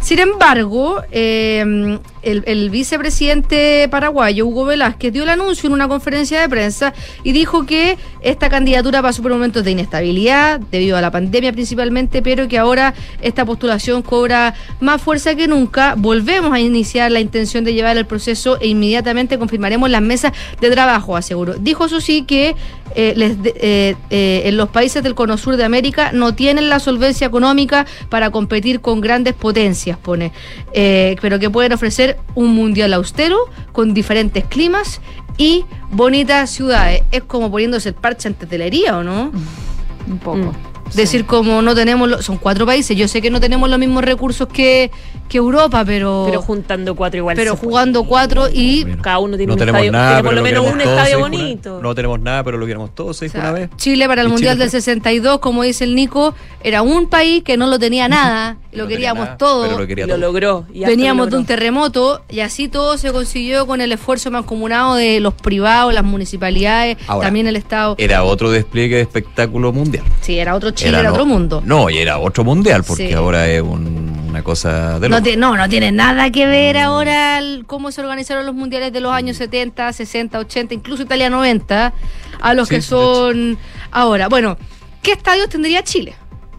Sin embargo, eh, el, vicepresidente paraguayo, Hugo Velázquez, dio el anuncio en una conferencia de prensa y dijo que esta candidatura pasó por momentos de inestabilidad, debido a la pandemia principalmente, pero que ahora esta postulación cobra más fuerza que nunca. Volvemos a iniciar la intención de llevar el proceso e inmediatamente confirmaremos las mesas de trabajo, aseguró. Dijo eso sí que eh, les de- eh, eh, en los países del cono sur de América no tienen la solvencia económica para competir con grandes potencias, pone, pero que pueden ofrecer un mundial austero con diferentes climas y bonitas ciudades. Es como poniéndose el parche la herida, ¿o no?
Un poco.
Decir como no tenemos, lo- son cuatro países, yo sé que no tenemos los mismos recursos que, que Europa, pero,
Pero juntando cuatro igual.
pero
puede.
jugando cuatro y
Cada uno tiene
No
un
tenemos
estadio,
nada,
tiene por lo menos un estadio
una-
bonito.
No tenemos nada, pero lo queremos todos seis
O sea,
una vez.
Chile para el
Y
Mundial
Chile
del 62, como dice el Nico, era un país que no lo tenía nada, <laughs> lo
no
queríamos
nada,
todo.
pero lo quería
Y lo
todo.
logró. y
Veníamos
lo
de un terremoto y así todo se consiguió con el esfuerzo mancomunado de los privados, las municipalidades,
Ahora,
también el Estado.
Era otro despliegue de espectáculo mundial.
Sí, era otro Chile,
Era
era,
no-
otro mundo.
No, y era otro mundial, porque
Sí.
ahora es un- una cosa de
No, ti- no, no tiene nada que
Mm.
ver ahora el- cómo se organizaron los mundiales de los años 70, 60, 80, incluso Italia 90, a los
Sí,
que son ahora. Bueno, ¿qué estadios tendría Chile?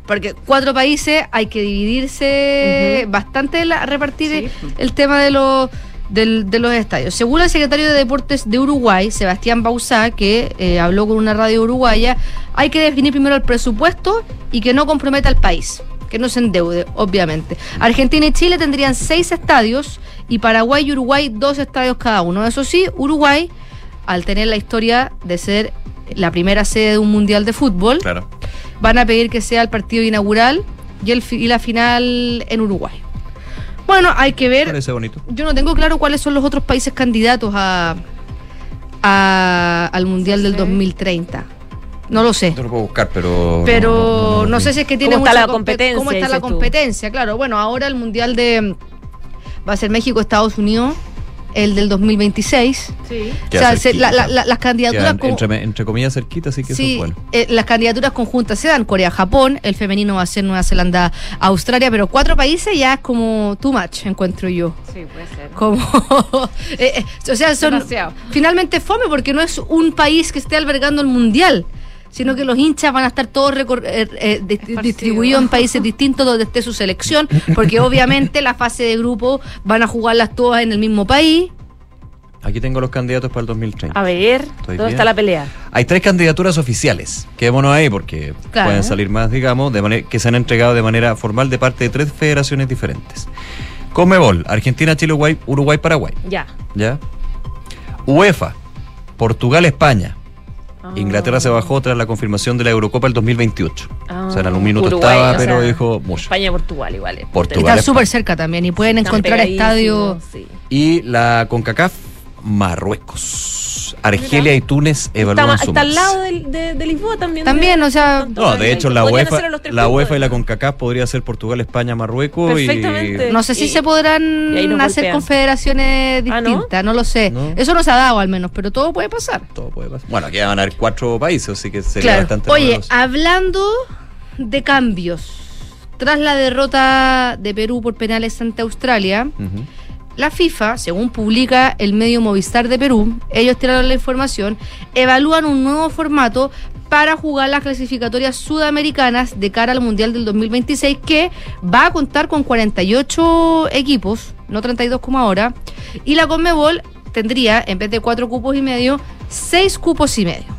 Porque cuatro países hay que dividirse bastante, la, repartir el, el tema de los del- de los estadios. Según el secretario de Deportes de Uruguay, Sebastián Bauzá, que eh, habló con una radio uruguaya, hay que definir primero el presupuesto y que no comprometa al país, que no se endeude, obviamente. Argentina y Chile tendrían seis estadios y Paraguay y Uruguay dos estadios cada uno. Eso sí, Uruguay, al tener la historia de ser la primera sede de un mundial de fútbol,
Claro.
van a pedir que sea el partido inaugural y, el, fi- y la final en Uruguay. Bueno, hay que ver.
Parece bonito.
Yo no tengo claro cuáles son los otros países candidatos a, a- al Mundial del 2030. No lo sé.
Yo lo puedo buscar, pero.
Pero no, sé si es que tiene
¿Cómo está
mucha
la
compe-
competencia,
¿Cómo está la
tú?
competencia? Claro, bueno, ahora el Mundial de. Va a ser México, Estados Unidos, el del 2026.
Sí.
O sea, se- la- la- la- las candidaturas. Como-
entre, entre comillas cerquita, así que eso
Sí,
es bueno.
eh, las candidaturas conjuntas se dan Corea-Japón, el femenino va a ser Nueva Zelanda-Australia, pero cuatro países ya es como too much, encuentro yo.
Sí, puede ser.
Como, <laughs> eh, eh, o sea, son
Demasiado.
finalmente fome porque no es un país que esté albergando el mundial, sino que los hinchas van a estar todos eh, eh, di- distribuidos en países distintos donde esté su selección, porque obviamente la fase de grupo van a jugarlas todas en el mismo país.
Aquí tengo los candidatos para el 2030.
A ver, ¿dónde
bien.
está la pelea?
Hay tres candidaturas oficiales. Quedémonos ahí porque
Claro.
pueden salir más, digamos, de manera, que se han entregado de manera formal de parte de tres federaciones diferentes. Conmebol, Argentina, Chile, Uruguay, Uruguay, Paraguay.
Ya.
¿Ya? UEFA, Portugal, España. Inglaterra se bajó tras la confirmación de la Eurocopa el 2028.
Ah,
o sea, en algún minuto
Uruguay,
estaba,
o
pero
sea,
dijo mucho.
España, Portugal, igual. es
Portugal.
Está súper cerca también y pueden
Están
encontrar estadios.
pegadísimos, sí.
Y la CONCACAF, Marruecos. Argelia y Túnez
Está,
evalúan su
está al lado de, de Lisboa también.
También,
de-
o sea,
No, de hecho la UEFA, la UEFA y la. CONCACAF podría ser Portugal, España, Marruecos y
Perfectamente.
No sé si
Y-
se podrán
y
hacer
golpean.
confederaciones
Ah, ¿no?
distintas, ¿no? lo sé.
No.
Eso no se ha dado al menos, pero todo puede pasar.
todo puede pasar. Bueno, aquí van a haber cuatro países, así que sería
Claro.
bastante
Oye,
numeroso.
hablando de cambios, tras la derrota de Perú por penales ante Australia. La FIFA, según publica el medio Movistar de Perú, ellos tiraron la información, evalúan un nuevo formato para jugar las clasificatorias sudamericanas de cara al Mundial del 2026, que va a contar con 48 equipos, no 32 como ahora, y la Conmebol tendría, en vez de cuatro cupos y medio, seis cupos y medio.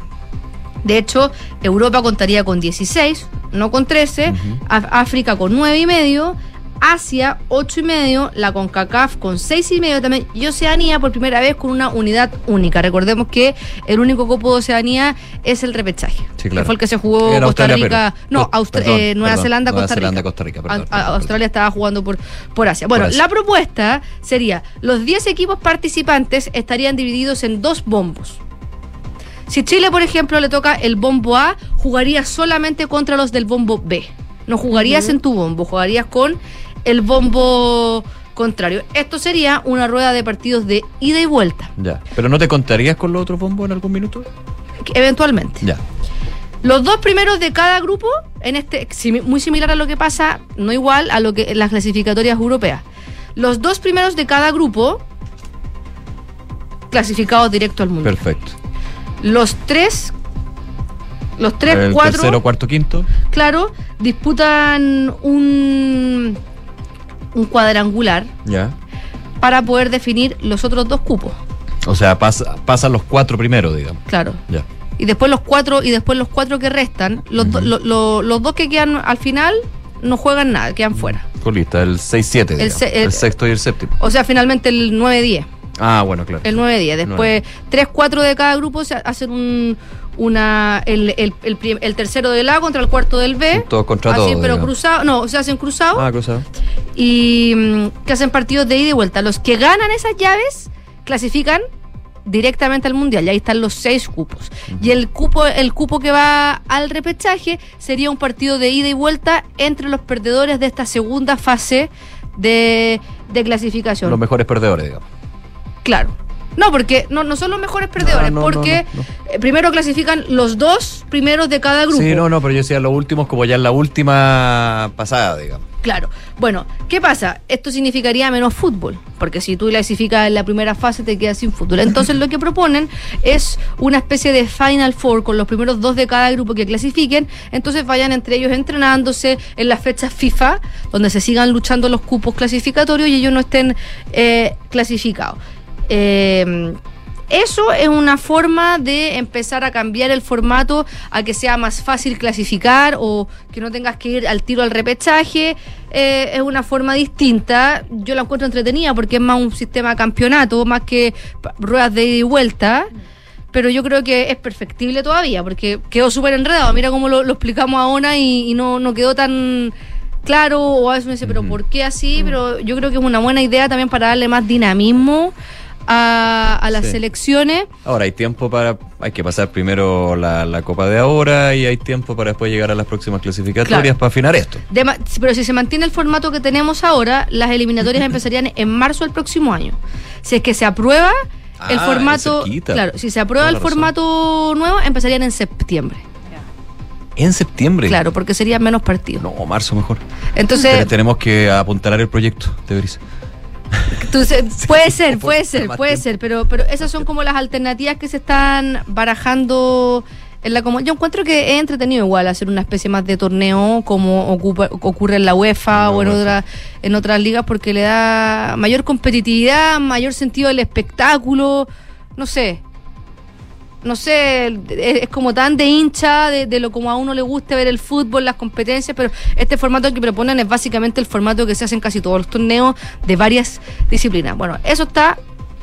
De hecho, Europa contaría con 16, no con 13, Á- África con 9 y medio, Asia 8 y medio, la CONCACAF con 6 y medio también, y Oceanía por primera vez con una unidad única. Recordemos que el único copo de Oceanía es el repechaje.
Sí, claro.
Que fue el que se jugó
Era
Costa
Australia,
Rica. No, Austra-
perdón,
eh, Nueva
perdón.
Zelanda,
Nueva
Costa
Zelanda,
Rica.
Costa Rica, perdón,
A-
perdón.
Australia estaba jugando por, por Asia. Bueno,
Por Asia.
la propuesta sería, los 10 equipos participantes estarían divididos en dos bombos. Si Chile, por ejemplo, le toca el bombo A, jugaría solamente contra los del bombo B. No jugarías en tu bombo, jugarías con el bombo contrario. Esto sería una rueda de partidos de ida y vuelta,
Ya. ¿Pero no te contarías con los otros bombos en algún minuto?
eventualmente.
Ya.
Los dos primeros de cada grupo, en este muy similar a lo que pasa, no igual a lo que en las clasificatorias europeas. Los dos primeros de cada grupo clasificados directo al mundial.
Perfecto.
Los tres, los tres,
el
cuatro,
tercero, cuarto, quinto.
claro, disputan un un cuadrangular
Ya.
para poder definir los otros dos cupos,
O sea, pasa- pasan los cuatro primeros, digamos.
claro.
Ya.
Y después los cuatro y después los cuatro que restan, los, do- lo- lo- los dos que quedan al final no juegan nada, quedan fuera.
Colista, el 6-7,
El
digamos.
se-
El,
el-
sexto y el séptimo.
O sea, finalmente el 9-10.
Ah, bueno, claro.
El 9-10. Después, 3-4 de cada grupo se hacen un, una, el, el, el tercero del A contra el cuarto del B.
Todos contra
Así,
todos,
pero cruzado. No, se hacen cruzados
Ah, cruzado.
y mm, que hacen partidos de ida y vuelta. Los que ganan esas llaves clasifican directamente al mundial y ahí están los seis cupos y el cupo el cupo que va al repechaje sería un partido de ida y vuelta entre los perdedores de esta segunda fase de, de clasificación
Los mejores perdedores, digamos.
Claro. No, porque no, no son los mejores perdedores,
no, no,
porque
no,
eh, primero clasifican los dos primeros de cada grupo.
Sí, no, no, pero yo decía los últimos como ya en la última pasada, digamos.
Claro. Bueno, ¿qué pasa? Esto significaría menos fútbol, porque si tú clasificas en la primera fase te quedas sin fútbol. Entonces lo que proponen es una especie de Final Four con los primeros dos de cada grupo que clasifiquen, entonces vayan entre ellos entrenándose en las fechas FIFA, donde se sigan luchando los cupos clasificatorios y ellos no estén eh, clasificados. Eh, eso es una forma de empezar a cambiar el formato a que sea más fácil clasificar o que no tengas que ir al tiro al repechaje. Eh, es una forma distinta. Yo la encuentro entretenida porque es más un sistema de campeonato, más que ruedas de ida y vuelta. Pero yo creo que es perfectible todavía porque quedó súper enredado. Mira cómo lo, lo explicamos ahora y, y no, no quedó tan claro. O a veces me dice, pero ¿por qué así? Pero yo creo que es una buena idea también para darle más dinamismo a, a las
Sí.
selecciones.
Ahora hay tiempo para. Hay que pasar primero la, la Copa de ahora y hay tiempo para después llegar a las próximas clasificatorias
Claro.
para afinar esto.
De pero si se mantiene el formato que tenemos ahora, las eliminatorias <laughs> empezarían en marzo del próximo año. Si es que se aprueba el
Ah,
formato,
es cerquita.
claro, si se aprueba el formato nuevo, empezarían en septiembre.
En septiembre.
Claro, porque serían menos partidos.
No, marzo mejor.
Entonces,
Pero tenemos que apuntalar el proyecto, deberías. <laughs>
Entonces, puede ser, puede ser, puede ser, pero, pero esas son como las alternativas que se están barajando en la comunidad. Yo encuentro que es entretenido igual hacer una especie más de torneo como ocupa- ocurre en la UEFA o en otras en otras ligas porque le da mayor competitividad, mayor sentido del espectáculo, no sé. No sé, es, como tan de hincha de, lo como a uno le guste ver el fútbol, las competencias, pero este formato que proponen es básicamente el formato que se hace casi todos los torneos de varias disciplinas. Bueno, eso está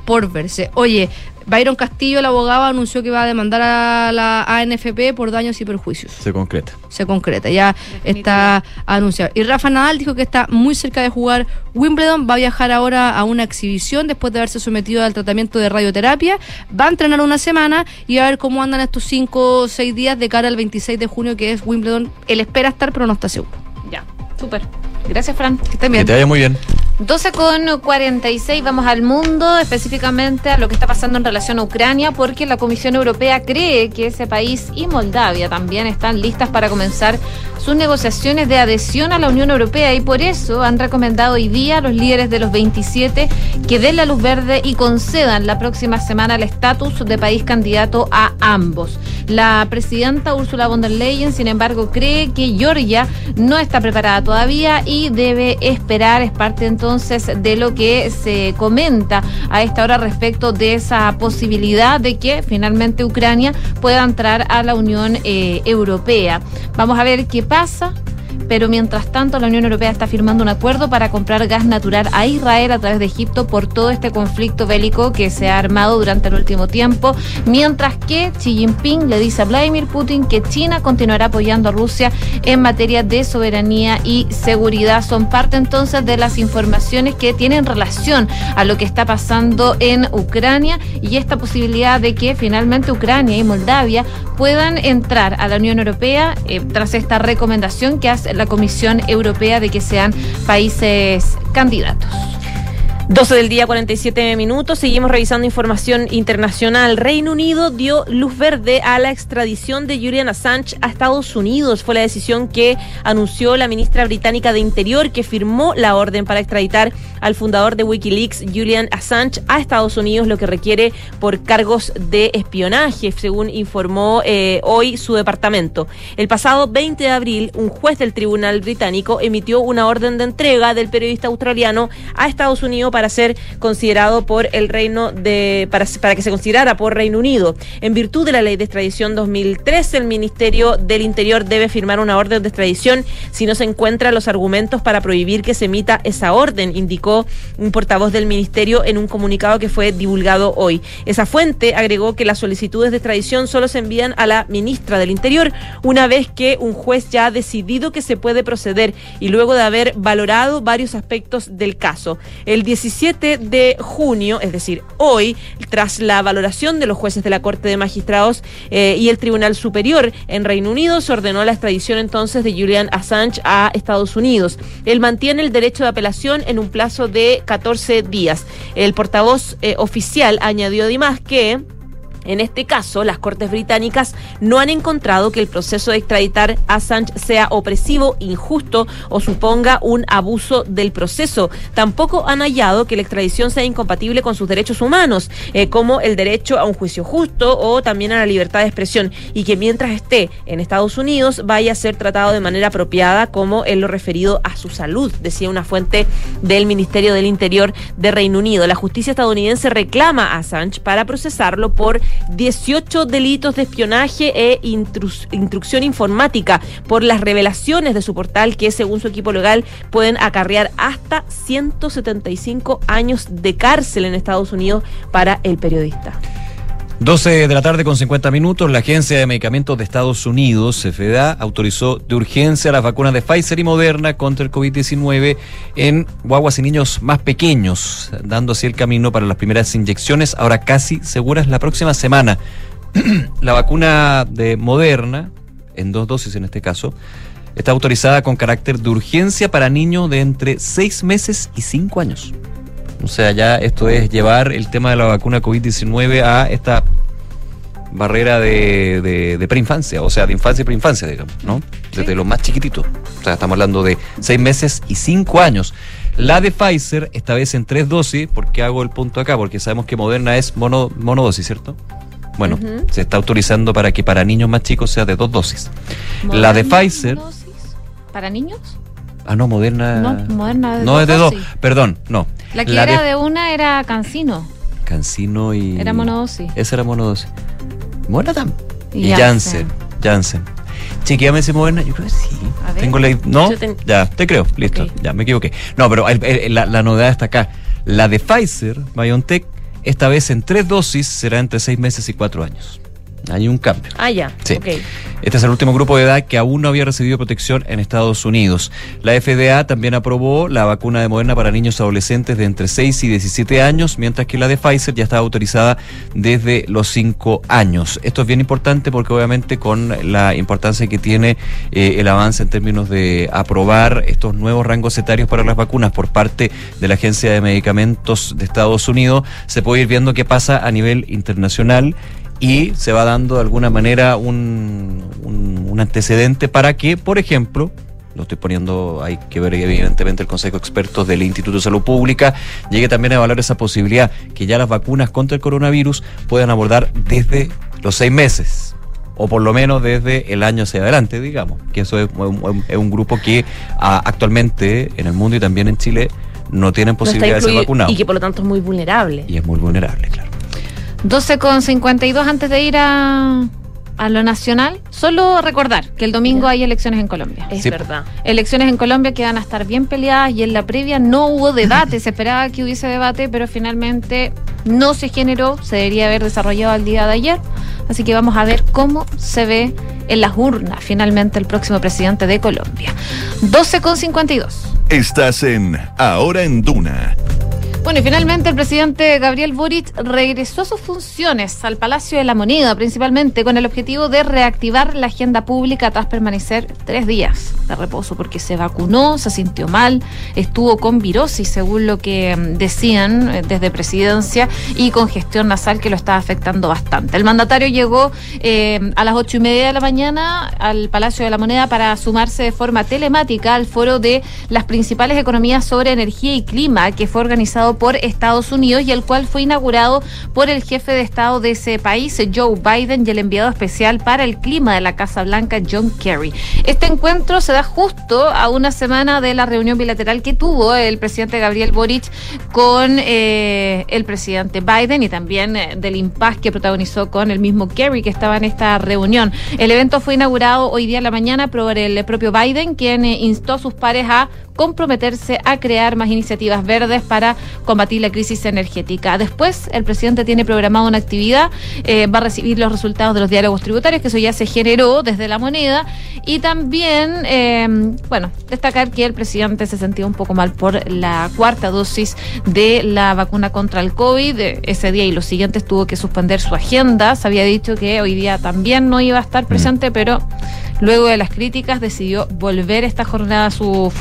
por verse. Oye, Byron Castillo, el abogado, anunció que va a demandar a la ANFP por daños y perjuicios.
Se concreta.
Se concreta, ya está anunciado. Y Rafa Nadal dijo que está muy cerca de jugar Wimbledon, va a viajar ahora a una exhibición después de haberse sometido al tratamiento de radioterapia, va a entrenar una semana y a ver cómo andan estos 5 o 6 días de cara al 26 de junio que es Wimbledon. Él espera estar, pero no está seguro.
Ya, súper. Gracias, Fran.
Que estén
Que
bien.
te vaya muy bien.
12 con 46, vamos al mundo, específicamente a lo que está pasando en relación a Ucrania, porque la Comisión Europea cree que ese país y Moldavia también están listas para comenzar sus negociaciones de adhesión a la Unión Europea y por eso han recomendado hoy día a los líderes de los 27 que den la luz verde y concedan la próxima semana el estatus de país candidato a ambos. La presidenta Ursula von der Leyen, sin embargo, cree que Georgia no está preparada todavía y debe esperar, es parte entonces entonces de lo que se comenta a esta hora respecto de esa posibilidad de que finalmente Ucrania pueda entrar a la Unión eh, Europea. Vamos a ver qué pasa pero mientras tanto la Unión Europea está firmando un acuerdo para comprar gas natural a Israel a través de Egipto por todo este conflicto bélico que se ha armado durante el último tiempo, mientras que Xi Jinping le dice a Vladimir Putin que China continuará apoyando a Rusia en materia de soberanía y seguridad. Son parte entonces de las informaciones que tienen relación a lo que está pasando en Ucrania y esta posibilidad de que finalmente Ucrania y Moldavia puedan entrar a la Unión Europea eh, tras esta recomendación que hace la Comisión Europea de que sean países candidatos.
12 del día, 47 minutos. Seguimos revisando información internacional. Reino Unido dio luz verde a la extradición de Julian Assange a Estados Unidos. Fue la decisión que anunció la ministra británica de Interior, que firmó la orden para extraditar al fundador de Wikileaks, Julian Assange, a Estados Unidos, lo que requiere por cargos de espionaje, según informó eh, hoy su departamento. El pasado 20 de abril, un juez del tribunal británico emitió una orden de entrega del periodista australiano a Estados Unidos para ser considerado por el Reino de para, para que se considerara por Reino Unido. En virtud de la ley de extradición 2013, el Ministerio del Interior debe firmar una orden de extradición si no se encuentran los argumentos para prohibir que se emita esa orden, indicó un portavoz del ministerio en un comunicado que fue divulgado hoy. Esa fuente agregó que las solicitudes de extradición solo se envían a la ministra del Interior una vez que un juez ya ha decidido que se puede proceder y luego de haber valorado varios aspectos del caso. El 17 de junio, es decir, hoy, tras la valoración de los jueces de la Corte de Magistrados eh, y el Tribunal Superior en Reino Unido, se ordenó la extradición entonces de Julian Assange a Estados Unidos. Él mantiene el derecho de apelación en un plazo de 14 días. El portavoz eh, oficial añadió además que en este caso, las Cortes británicas no han encontrado que el proceso de extraditar a Assange sea opresivo, injusto o suponga un abuso del proceso. Tampoco han hallado que la extradición sea incompatible con sus derechos humanos, eh, como el derecho a un juicio justo o también a la libertad de expresión, y que mientras esté en Estados Unidos vaya a ser tratado de manera apropiada como en lo referido a su salud, decía una fuente del Ministerio del Interior de Reino Unido. La justicia estadounidense reclama a Assange para procesarlo por 18 delitos de espionaje e instrucción informática por las revelaciones de su portal que según su equipo legal pueden acarrear hasta 175 años de cárcel en Estados Unidos para el periodista.
12 de la tarde con 50 minutos, la Agencia de Medicamentos de Estados Unidos, FDA, autorizó de urgencia las vacunas de Pfizer y Moderna contra el COVID-19 en guaguas y niños más pequeños, dando así el camino para las primeras inyecciones, ahora casi seguras la próxima semana. <clears throat> la vacuna de Moderna, en dos dosis en este caso, está autorizada con carácter de urgencia para niños de entre 6 meses y 5 años. O sea, ya esto es llevar el tema de la vacuna COVID-19 a esta barrera de, de, preinfancia, o sea, de infancia y preinfancia, digamos, ¿no? Desde lo más chiquitito. O sea, estamos hablando de seis meses y cinco años. La de Pfizer, esta vez en tres dosis, porque hago el punto acá? Porque sabemos que Moderna es mono, monodosis, ¿cierto? Bueno, se está autorizando para que para niños más chicos sea de dos dosis. La de Pfizer.
¿Para niños?
Ah, no, Moderna.
No, Moderna
No es de dos. Perdón, no.
La que era de... una era Cancino.
Cancino y.
Era monodosis.
Esa era monodosis. Moderna Y, y Janssen. Janssen. Chequeame si Moderna. Yo creo que sí. A ver. Tengo la. ¿No? Ya, te creo. Listo. Ya, me equivoqué. No, pero la, la novedad está acá. La de Pfizer, BioNTech, esta vez en tres dosis será entre seis meses y cuatro años. Hay un cambio.
Ah, ya.
Sí. Este es el último grupo de edad que aún no había recibido protección en Estados Unidos. La FDA también aprobó la vacuna de Moderna para niños adolescentes de entre 6 y 17 años, mientras que la de Pfizer ya estaba autorizada desde los 5 años. Esto es bien importante porque obviamente con la importancia que tiene eh, el avance en términos de aprobar estos nuevos rangos etarios para las vacunas por parte de la Agencia de Medicamentos de Estados Unidos, se puede ir viendo qué pasa a nivel internacional y se va dando de alguna manera un, un, antecedente para que, por ejemplo, lo estoy poniendo, hay que ver evidentemente el Consejo de Expertos del Instituto de Salud Pública, llegue también a evaluar esa posibilidad que ya las vacunas contra el coronavirus puedan abordar desde los seis meses o por lo menos desde el año hacia adelante, digamos, que eso es un, es un grupo que actualmente en el mundo y también en Chile no tienen
No
posibilidad de ser vacunados.
y que por lo tanto es muy vulnerable.
Y es muy vulnerable, claro.
12 con 52 antes de ir a, a lo nacional. Solo recordar que el domingo hay elecciones en Colombia.
Es
Sí.
verdad.
Elecciones en Colombia que van a estar bien peleadas y en la previa no hubo debate. Se esperaba que hubiese debate, pero finalmente no se generó. Se debería haber desarrollado el día de ayer. Así que vamos a ver cómo se ve en las urnas finalmente el próximo presidente de Colombia. 12 con 52.
Estás en Ahora en Duna.
Bueno, y finalmente el presidente Gabriel Boric regresó a sus funciones al Palacio de la Moneda, principalmente con el objetivo de reactivar la agenda pública tras permanecer tres días de reposo, porque se vacunó, se sintió mal, estuvo con virosis, según lo que mm, decían eh, desde presidencia, y congestión nasal que lo estaba afectando bastante. El mandatario llegó eh, a las ocho y media de la mañana al Palacio de la Moneda para sumarse de forma telemática al foro de las principales economías sobre energía y clima que fue organizado por Estados Unidos y el cual fue inaugurado por el jefe de Estado de ese país, Joe Biden, y el enviado especial para el clima de la Casa Blanca, John Kerry. Este encuentro se da justo a una semana de la reunión bilateral que tuvo el presidente Gabriel Boric con eh, el presidente Biden y también eh, del impasse que protagonizó con el mismo Kerry que estaba en esta reunión. El evento fue inaugurado hoy día en la mañana por el propio Biden, quien eh, instó a sus pares a comprometerse a crear más iniciativas verdes para combatir la crisis energética. Después, el presidente tiene programado una actividad, eh, va a recibir los resultados de los diálogos tributarios, que eso ya se generó desde la moneda, y también, eh, bueno, destacar que el presidente se sentía un poco mal por la cuarta dosis de la vacuna contra el COVID. Ese día y los siguientes tuvo que suspender su agenda. Se había dicho que hoy día también no iba a estar presente, pero luego de las críticas decidió volver esta jornada a sus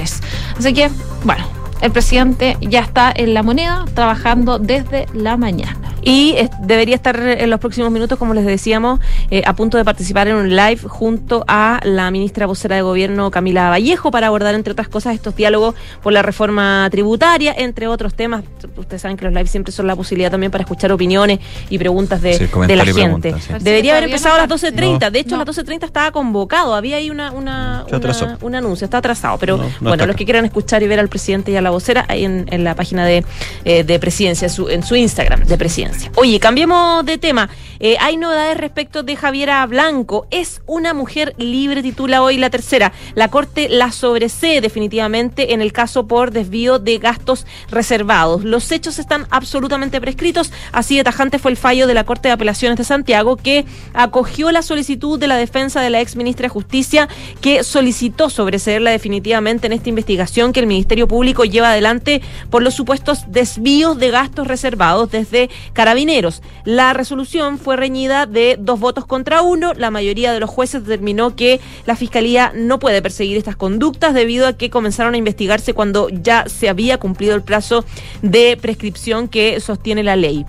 Así que, bueno, el presidente ya está en la moneda trabajando desde la mañana.
Y eh, debería estar en los próximos minutos, como les decíamos, eh, a punto de participar en un live junto a la ministra vocera de Gobierno, Camila Vallejo, para abordar, entre otras cosas, estos diálogos por la reforma tributaria, entre otros temas. Ustedes saben que los lives siempre son la posibilidad también para escuchar opiniones y preguntas de,
Sí,
de la gente.
sí.
Debería haber empezado
no
a las
está.
12.30.
No.
De hecho,
No.
a las 12.30 estaba convocado. Había ahí una, una, una- un anuncio. Está atrasado. Pero
No, no
bueno, los que quieran escuchar y ver al presidente y a la vocera, ahí en, en la página de, eh, de presidencia, en su, en su Instagram de presidencia. Oye, cambiemos de tema. Eh, hay novedades respecto de Javiera Blanco. Es una mujer libre, titula hoy la tercera. La Corte la sobresee definitivamente en el caso por desvío de gastos reservados. Los hechos están absolutamente prescritos. Así de tajante fue el fallo de la Corte de Apelaciones de Santiago que acogió la solicitud de la defensa de la ex ministra de Justicia que solicitó sobreseerla definitivamente en esta investigación que el Ministerio Público lleva adelante por los supuestos desvíos de gastos reservados desde Carabineros. La resolución fue reñida de dos votos contra uno. La mayoría de los jueces determinó que la Fiscalía no puede perseguir estas conductas debido a que comenzaron a investigarse cuando ya se había cumplido el plazo de prescripción que sostiene la ley.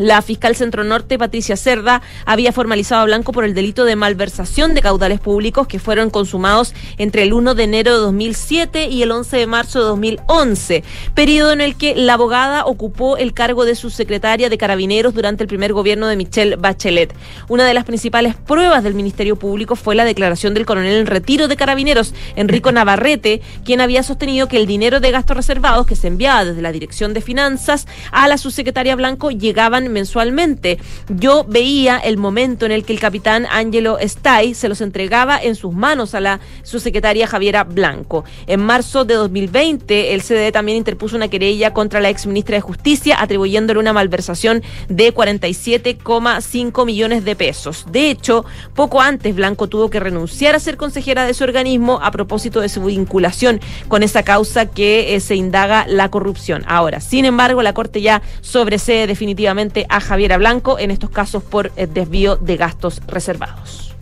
La fiscal Centro Norte, Patricia Cerda, había formalizado a Blanco por el delito de malversación de caudales públicos que fueron consumados entre el 1 de enero de 2007 y el 11 de marzo de 2011, periodo en el que la abogada ocupó el cargo de subsecretaria de Carabineros durante el primer gobierno de Michelle Bachelet. Una de las principales pruebas del Ministerio Público fue la declaración del coronel en retiro de Carabineros, Enrico Navarrete, quien había sostenido que el dinero de gastos reservados que se enviaba desde la Dirección de Finanzas a la subsecretaria Blanco llegaban mensualmente. Yo veía el momento en el que el capitán Angelo Stay se los entregaba en sus manos a la subsecretaria Javiera Blanco. En marzo de 2020, el CDE también interpuso una querella contra la ex ministra de Justicia, atribuyéndole una malversación de 47,5 millones de pesos. De hecho, poco antes Blanco tuvo que renunciar a ser consejera de ese organismo a propósito de su vinculación con esa causa que eh, se indaga la corrupción. Ahora, sin embargo, la Corte ya sobresee definitivamente a Javiera Blanco en estos casos por eh, desvío de gastos reservados.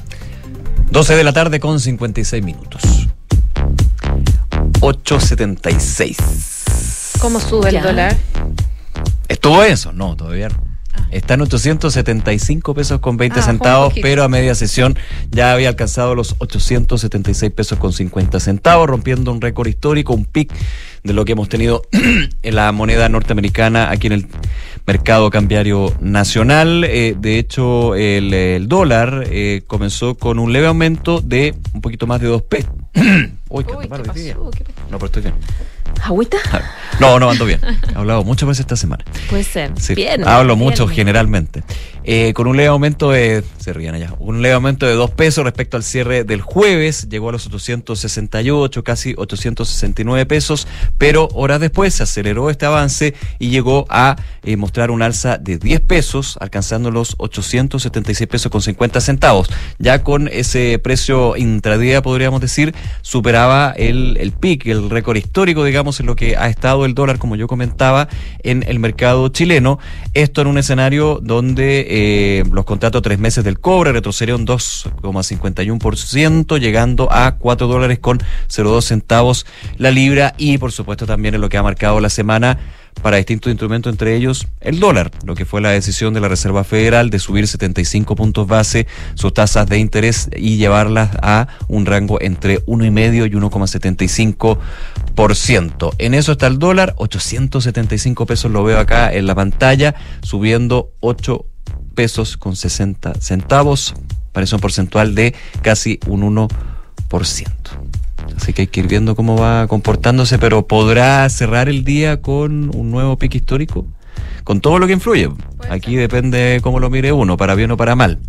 12 de la tarde con 56 minutos. 8.76.
¿Cómo sube
Ya.
el dólar?
¿Estuvo eso? No, todavía no. Está en 875 pesos con 20
Ah,
centavos, pero a media sesión ya había alcanzado los 876 pesos con 50 centavos, rompiendo un récord histórico, un pic de lo que hemos tenido <clears throat> en la moneda norteamericana aquí en el mercado cambiario nacional. Eh, de hecho, el, el dólar eh, comenzó con un leve aumento de un poquito más de 2 pesos. <clears throat> Uy, qué
Uy. ¿Qué pasó?
No, pero estoy bien.
¿Agüita?
No, no, ando bien. He hablado muchas veces esta semana.
Puede ser.
Sí,
Bien.
hablo
bien.
mucho generalmente. Eh, con un leve aumento de. Se rían allá. Un leve aumento de dos pesos respecto al cierre del jueves. Llegó a los 868, casi 869 pesos. Pero horas después se aceleró este avance y llegó a eh, mostrar un alza de 10 pesos, alcanzando los 876 pesos con 50 centavos. Ya con ese precio intradía, podríamos decir, superaba el, el pic, el récord histórico, digamos, en lo que ha estado el dólar, como yo comentaba, en el mercado chileno. Esto en un escenario donde eh, los contratos tres meses del cobre retrocedieron 2,51%, llegando a 4 dólares con 0,2 centavos la libra y, por supuesto, también en lo que ha marcado la semana para distintos instrumentos, entre ellos el dólar, lo que fue la decisión de la Reserva Federal de subir 75 puntos base sus tasas de interés y llevarlas a un rango entre 1,5 y 1,75%. En eso está el dólar, 875 pesos lo veo acá en la pantalla, subiendo 8 pesos con 60 centavos, parece un porcentual de casi un 1%. Así que hay que ir viendo cómo va comportándose, pero ¿podrá cerrar el día con un nuevo pique histórico? Con todo lo que influye. Aquí depende cómo lo mire uno, para bien o para mal.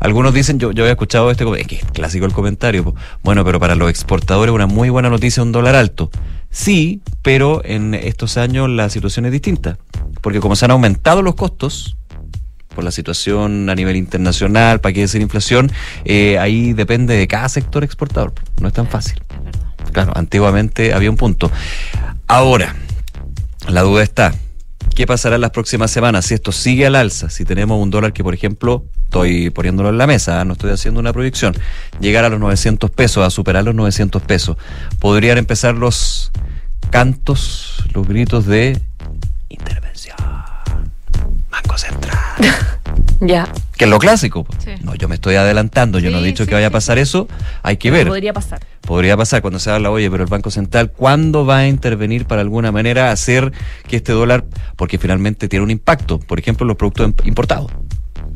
Algunos dicen, yo, yo había escuchado este, es que es clásico el comentario, bueno, pero para los exportadores una muy buena noticia un dólar alto. Sí, pero en estos años la situación es distinta, porque como se han aumentado los costos, por la situación a nivel internacional, para qué decir inflación, eh, ahí depende de cada sector exportador. No es tan fácil. Claro, antiguamente había un punto. Ahora, la duda está, ¿qué pasará en las próximas semanas si esto sigue al alza? Si tenemos un dólar que, por ejemplo, estoy poniéndolo en la mesa, ¿eh? no estoy haciendo una proyección, llegar a los 900 pesos, a superar los 900 pesos, podrían empezar los cantos, los gritos de intervención. Banco Central. <laughs>
Ya.
Que es lo clásico.
Sí.
No, yo me estoy adelantando, yo no he dicho
sí,
que vaya a pasar eso, hay que ver.
Podría pasar.
Podría pasar cuando se habla, oye, pero el Banco Central, ¿cuándo va a intervenir para alguna manera hacer que este dólar, porque finalmente tiene un impacto, por ejemplo, los productos im- importados?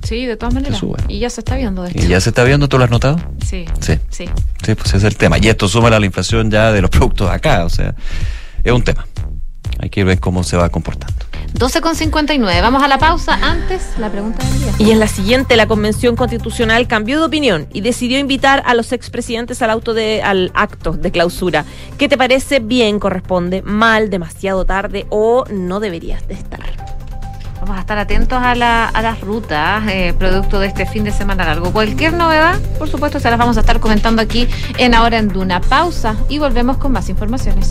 Sí, de todas maneras. Y ya se está viendo, de
¿Y ya se está viendo? ¿Tú lo has notado?
Sí.
Sí.
Sí.
Sí, pues ese es el tema. Y esto suma a la inflación ya de los productos acá, o sea, es un tema. Hay que ver cómo se va comportando.
12,59. Vamos a la pausa. Antes, la pregunta del día.
Y es la siguiente, la Convención Constitucional cambió de opinión y decidió invitar a los expresidentes al auto de al acto de clausura. ¿Qué te parece bien, corresponde, mal, demasiado tarde o no deberías de estar?
Vamos a estar atentos a, la- a las rutas, eh, producto de este fin de semana largo. Cualquier novedad, por supuesto, se las vamos a estar comentando aquí en Ahora en Duna. Pausa y volvemos con más informaciones.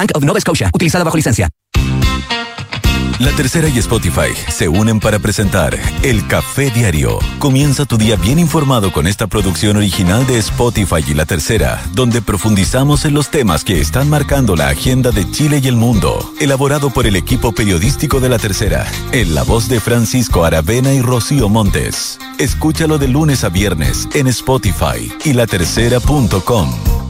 Bank of Nova Scotia, utilizada bajo licencia.
La Tercera y Spotify se unen para presentar El Café Diario. Comienza tu día bien informado con esta producción original de Spotify y La Tercera, donde profundizamos en los temas que están marcando la agenda de Chile y el mundo. Elaborado por el equipo periodístico de La Tercera, en la voz de Francisco Aravena y Rocío Montes. Escúchalo de lunes a viernes en Spotify y latercera.com.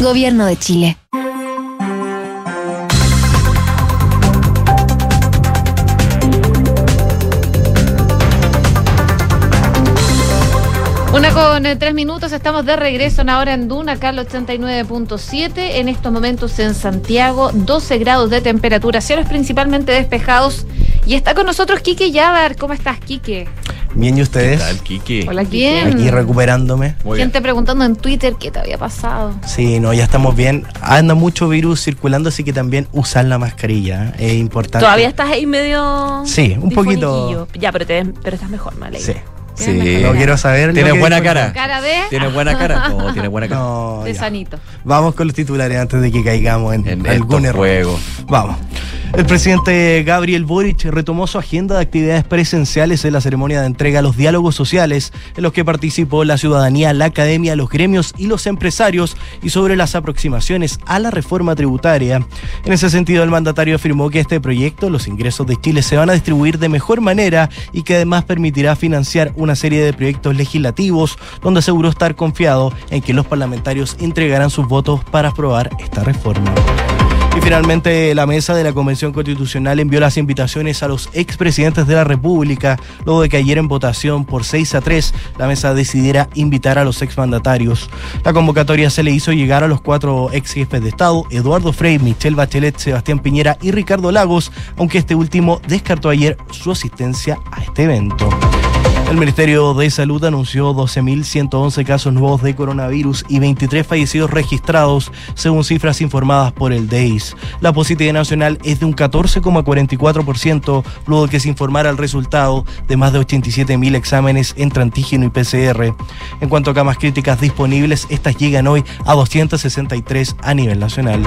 Gobierno de Chile.
Con eh, tres minutos, estamos de regreso en ahora en Duna, acá al 89.7. En estos momentos en Santiago, 12 grados de temperatura, cielos principalmente despejados. Y está con nosotros Quique Yabar. ¿Cómo estás, Quique?
Bien, ¿y ustedes?
¿Qué tal, Quique?
Hola, Bien.
Aquí recuperándome.
Gente preguntando en Twitter qué te había pasado.
Sí, no, ya estamos bien. Anda mucho virus circulando, así que también usar la mascarilla es importante.
Todavía estás ahí medio.
Sí, un poquito.
Ya, pero, te, pero estás mejor, me alegra.
Sí.
Sí.
No quiero saber.
Tiene
lo que
buena
dijo-
cara.
Cara de.
¿Tiene buena cara? <laughs> No, tiene buena cara.
No,
de sanito.
Vamos con los titulares antes de que caigamos en,
En
algún error.
juegos.
Vamos. El presidente Gabriel Boric retomó su agenda de actividades presenciales en la ceremonia de entrega a los diálogos sociales, en los que participó la ciudadanía, la academia, los gremios y los empresarios, y sobre las aproximaciones a la reforma tributaria. En ese sentido, el mandatario afirmó que este proyecto, los ingresos de Chile, se van a distribuir de mejor manera y que además permitirá financiar una serie de proyectos legislativos, donde aseguró estar confiado en que los parlamentarios entregarán sus votos para aprobar esta reforma. Y finalmente, la mesa de la Convención Constitucional envió las invitaciones a los expresidentes de la República, luego de que ayer en votación por 6 a 3 la mesa decidiera invitar a los exmandatarios. La convocatoria se le hizo llegar a los cuatro ex jefes de Estado, Eduardo Frei, Michelle Bachelet, Sebastián Piñera y Ricardo Lagos, aunque este último descartó ayer su asistencia a este evento. El Ministerio de Salud anunció 12.111 casos nuevos de coronavirus y 23 fallecidos registrados, según cifras informadas por el DEIS. La positividad nacional es de un 14,44%, luego de que se informara el resultado de más de 87.000 exámenes entre antígeno y PCR. En cuanto a camas críticas disponibles, estas llegan hoy a 263 a nivel nacional.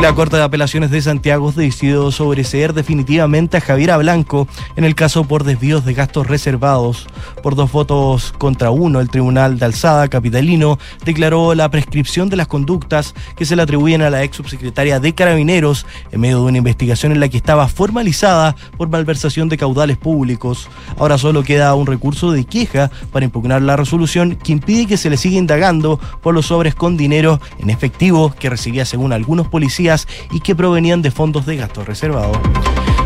La Corte de Apelaciones de Santiago decidió sobreseer definitivamente a Javiera Blanco en el caso por desvíos de gastos reservados. Por dos votos contra uno, el Tribunal de Alzada Capitalino declaró la prescripción de las conductas que se le atribuyen a la ex subsecretaria de Carabineros en medio de una investigación en la que estaba formalizada por malversación de caudales públicos. Ahora solo queda un recurso de queja para impugnar la resolución que impide que se le siga indagando por los sobres con dinero en efectivo que recibía según algunos policías y que provenían de fondos de gasto reservado.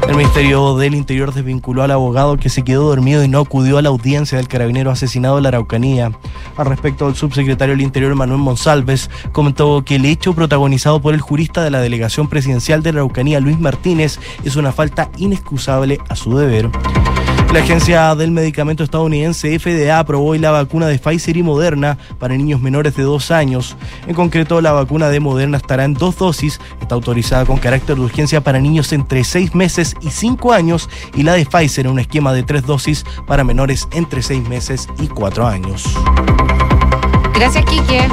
El Ministerio del Interior desvinculó al abogado que se quedó dormido y no acudió a la audiencia del carabinero asesinado en la Araucanía. Al respecto, el subsecretario del Interior, Manuel Monsalves, comentó que el hecho protagonizado por el jurista de la delegación presidencial de la Araucanía, Luis Martínez, es una falta inexcusable a su deber. La Agencia del Medicamento Estadounidense FDA aprobó hoy la vacuna de Pfizer y Moderna para niños menores de dos años. En concreto, la vacuna de Moderna estará en dos dosis, está autorizada con carácter de urgencia para niños entre seis meses y cinco años, y la de Pfizer en un esquema de tres dosis para menores entre seis meses y cuatro años.
Gracias, Quique.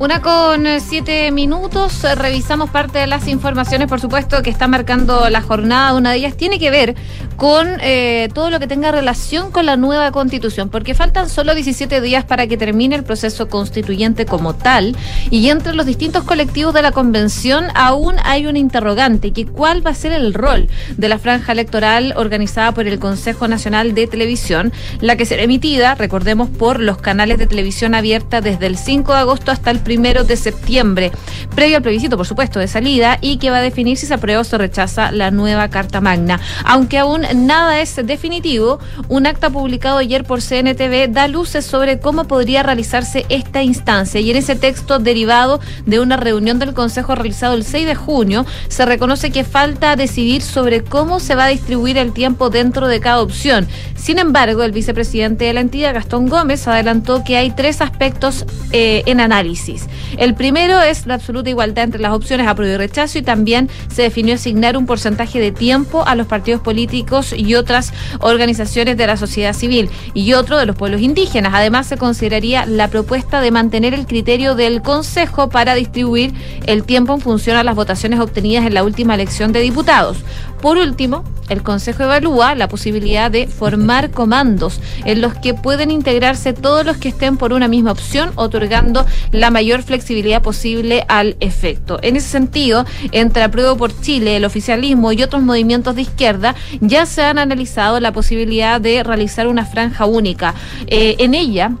Una con siete minutos, revisamos parte de las informaciones, por supuesto, que está marcando la jornada. Una de ellas tiene que ver con eh, todo lo que tenga relación con la nueva constitución, porque faltan solo 17 días para que termine el proceso constituyente como tal, y entre los distintos colectivos de la convención aún hay un interrogante, que cuál va a ser el rol de la franja electoral organizada por el Consejo Nacional de Televisión, la que será emitida, recordemos, por los canales de televisión abierta desde el 5 de agosto hasta el 1 de septiembre, previo al plebiscito, por supuesto, de salida, y que va a definir si se aprueba o se rechaza la nueva Carta Magna. Aunque aún nada es definitivo, un acta publicado ayer por CNTV da luces sobre cómo podría realizarse esta instancia. Y en ese texto derivado de una reunión del Consejo realizado el 6 de junio, se reconoce que falta decidir sobre cómo se va a distribuir el tiempo dentro de cada opción. Sin embargo, el vicepresidente de la entidad, Gastón Gómez, adelantó que hay tres aspectos eh, en análisis. El primero es la absoluta igualdad entre las opciones apruebo y rechazo y también se definió asignar un porcentaje de tiempo a los partidos políticos y otras organizaciones de la sociedad civil y otro de los pueblos indígenas. Además, se consideraría la propuesta de mantener el criterio del Consejo para distribuir el tiempo en función a las votaciones obtenidas en la última elección de diputados. Por último, el Consejo evalúa la posibilidad de formar comandos en los que pueden integrarse todos los que estén por una misma opción, otorgando la mayor flexibilidad posible al efecto. En ese sentido, entre Apruebo por Chile, el oficialismo y otros movimientos de izquierda, ya se han analizado la posibilidad de realizar una franja única. Eh, en ella,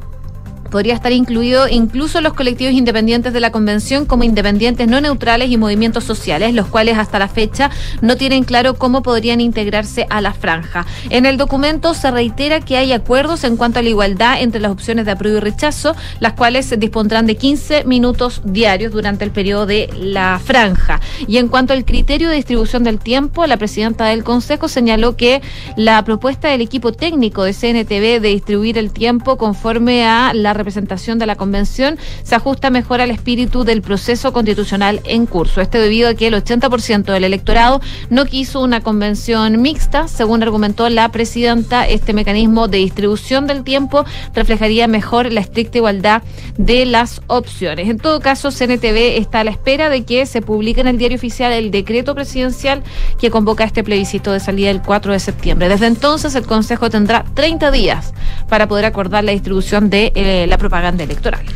Podría estar incluido incluso los colectivos independientes de la convención como independientes no neutrales y movimientos sociales, los cuales hasta la fecha no tienen claro cómo podrían integrarse a la franja. En el documento se reitera que hay acuerdos en cuanto a la igualdad entre las opciones de apruebo y rechazo, las cuales dispondrán de 15 minutos diarios durante el periodo de la franja. Y en cuanto al criterio de distribución del tiempo, la presidenta del Consejo señaló que la propuesta del equipo técnico de CNTV de distribuir el tiempo conforme a la representación de la convención se ajusta mejor al espíritu del proceso constitucional en curso. Este debido a que el 80% del electorado no quiso una convención mixta, según argumentó la presidenta, este mecanismo de distribución del tiempo reflejaría mejor la estricta igualdad de las opciones. En todo caso, CNTV está a la espera de que se publique en el diario oficial el decreto presidencial que convoca este plebiscito de salida el 4 de septiembre. Desde entonces, el Consejo tendrá 30 días para poder acordar la distribución de eh, la propaganda electoral.